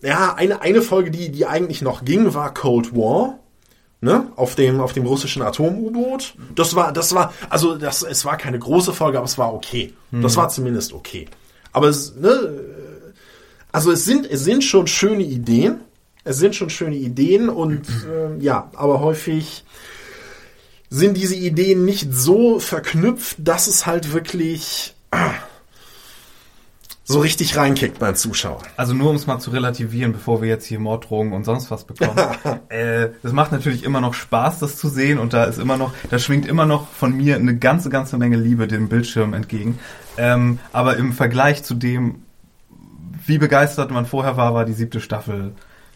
ja, eine, eine Folge, die, die eigentlich noch ging, war Cold War. Ne? Auf dem, auf dem russischen Atom-U-Boot. Das war, das war, also das, es war keine große Folge, aber es war okay. Das war zumindest okay. Aber es, ne, also es sind, es sind schon schöne Ideen. Es sind schon schöne Ideen und ähm, ja, aber häufig sind diese Ideen nicht so verknüpft, dass es halt wirklich ah, so richtig reinkickt beim Zuschauer. Also nur um es mal zu relativieren, bevor wir jetzt hier Morddrohungen und sonst was bekommen. äh, es macht natürlich immer noch Spaß, das zu sehen und da ist immer noch, da schwingt immer noch von mir eine ganze, ganze Menge Liebe dem Bildschirm entgegen. Ähm, aber im Vergleich zu dem, wie begeistert man vorher war, war die siebte Staffel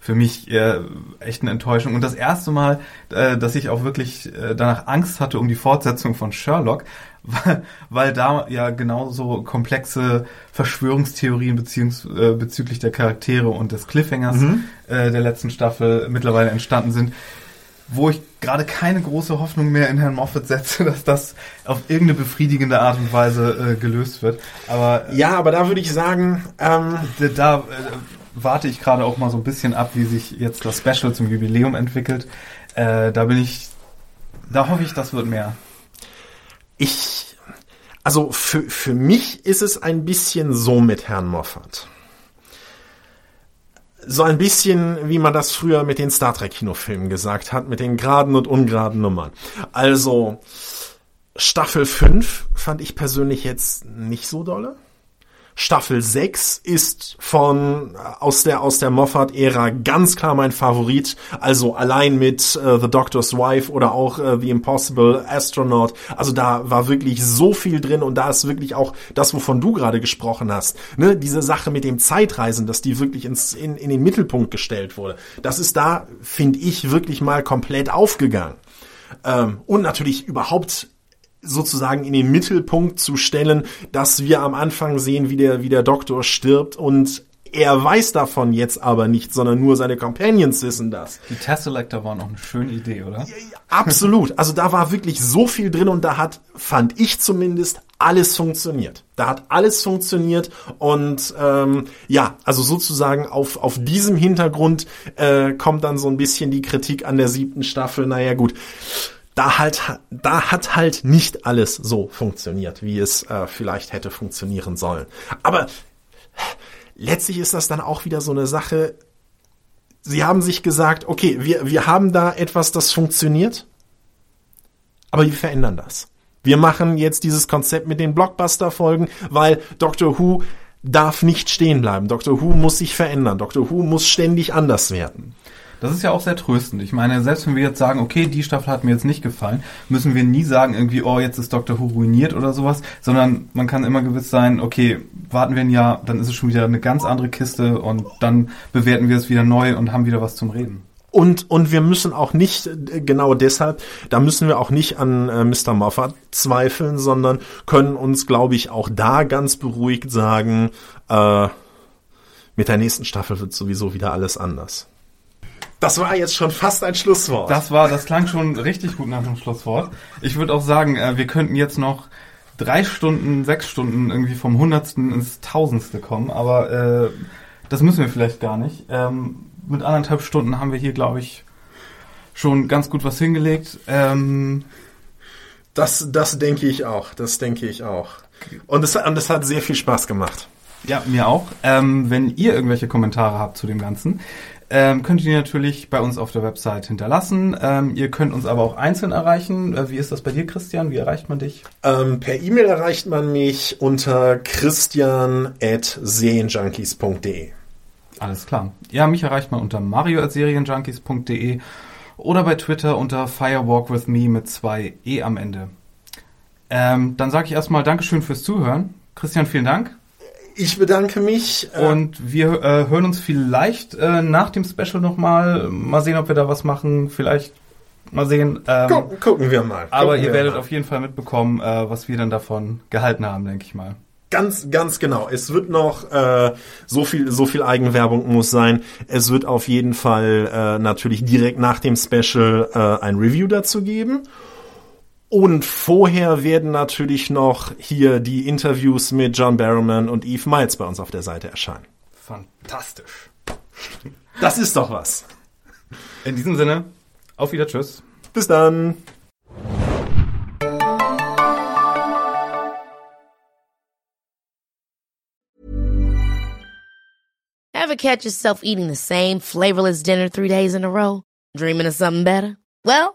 für mich äh, echt eine Enttäuschung. Und das erste Mal, äh, dass ich auch wirklich äh, danach Angst hatte um die Fortsetzung von Sherlock, weil, weil da ja genauso komplexe Verschwörungstheorien beziehungs, äh, bezüglich der Charaktere und des Cliffhangers äh, der letzten Staffel mittlerweile entstanden sind, wo ich gerade keine große Hoffnung mehr in Herrn Moffat setze, dass das auf irgendeine befriedigende Art und Weise äh, gelöst wird. Aber Ja, aber da würde ich sagen, ähm, da, da äh, warte ich gerade auch mal so ein bisschen ab, wie sich jetzt das Special zum Jubiläum entwickelt. Äh, da bin ich, da hoffe ich, das wird mehr. Ich, also für, für mich ist es ein bisschen so mit Herrn Moffat. So ein bisschen, wie man das früher mit den Star Trek Kinofilmen gesagt hat, mit den geraden und ungeraden Nummern. Also, Staffel 5 fand ich persönlich jetzt nicht so dolle. Staffel 6 ist von aus der aus der Moffat-Ära ganz klar mein Favorit. Also allein mit äh, The Doctor's Wife oder auch äh, The Impossible Astronaut. Also da war wirklich so viel drin und da ist wirklich auch das, wovon du gerade gesprochen hast. Ne? Diese Sache mit dem Zeitreisen, dass die wirklich ins, in, in den Mittelpunkt gestellt wurde. Das ist da, finde ich, wirklich mal komplett aufgegangen. Ähm, und natürlich überhaupt sozusagen in den Mittelpunkt zu stellen, dass wir am Anfang sehen, wie der, wie der Doktor stirbt und er weiß davon jetzt aber nicht, sondern nur seine Companions wissen das. Die Tesselector waren auch eine schöne Idee, oder? Absolut. Also da war wirklich so viel drin und da hat, fand ich zumindest, alles funktioniert. Da hat alles funktioniert und ähm, ja, also sozusagen auf, auf diesem Hintergrund äh, kommt dann so ein bisschen die Kritik an der siebten Staffel. Naja gut, da halt, da hat halt nicht alles so funktioniert, wie es äh, vielleicht hätte funktionieren sollen. Aber letztlich ist das dann auch wieder so eine Sache. Sie haben sich gesagt, okay, wir, wir haben da etwas, das funktioniert, aber wir verändern das. Wir machen jetzt dieses Konzept mit den Blockbuster-Folgen, weil Doctor Who darf nicht stehen bleiben. Doctor Who muss sich verändern. Doctor Who muss ständig anders werden. Das ist ja auch sehr tröstend. Ich meine, selbst wenn wir jetzt sagen, okay, die Staffel hat mir jetzt nicht gefallen, müssen wir nie sagen, irgendwie, oh, jetzt ist Doctor Who ruiniert oder sowas, sondern man kann immer gewiss sein, okay, warten wir ein Jahr, dann ist es schon wieder eine ganz andere Kiste und dann bewerten wir es wieder neu und haben wieder was zum Reden. Und, und wir müssen auch nicht, genau deshalb, da müssen wir auch nicht an äh, Mr. Moffat zweifeln, sondern können uns, glaube ich, auch da ganz beruhigt sagen, äh, mit der nächsten Staffel wird sowieso wieder alles anders. Das war jetzt schon fast ein Schlusswort. Das war, das klang schon richtig gut nach dem Schlusswort. Ich würde auch sagen, äh, wir könnten jetzt noch drei Stunden, sechs Stunden irgendwie vom Hundertsten ins Tausendste kommen, aber äh, das müssen wir vielleicht gar nicht. Ähm, mit anderthalb Stunden haben wir hier, glaube ich, schon ganz gut was hingelegt. Ähm, Das, das denke ich auch. Das denke ich auch. Und es, und es hat sehr viel Spaß gemacht. ja, mir auch. Ähm, wenn ihr irgendwelche Kommentare habt zu dem Ganzen, ähm, könnt ihr die natürlich bei uns auf der Website hinterlassen. Ähm, ihr könnt uns aber auch einzeln erreichen. Äh, wie ist das bei dir, Christian? Wie erreicht man dich? Ähm, per E-Mail erreicht man mich unter christian.serienjunkies.de. Alles klar. Ja, mich erreicht man unter mario.serienjunkies.de oder bei Twitter unter firewalkwithme mit zwei E am Ende. Ähm, dann sage ich erstmal Dankeschön fürs Zuhören. Christian, vielen Dank. Ich bedanke mich. äh, Und wir äh, hören uns vielleicht äh, nach dem Special nochmal. Mal sehen, ob wir da was machen. Vielleicht mal sehen. Ähm, gu gucken wir mal. aber Gucken ihr wir werdet mal. auf jeden Fall mitbekommen, äh, was wir dann davon gehalten haben, denke ich mal. Ganz, ganz genau. Es wird noch äh, so viel, so viel Eigenwerbung muss sein. Es wird auf jeden Fall äh, natürlich direkt nach dem Special äh, ein Review dazu geben. Und vorher werden natürlich noch hier die Interviews mit John Barrowman und Eve Miles bei uns auf der Seite erscheinen. Fantastisch. Das ist doch was. In diesem Sinne, auf wieder, tschüss. Bis dann. Ever catch yourself eating the same flavorless dinner three days in a row? Dreaming of something better? Well,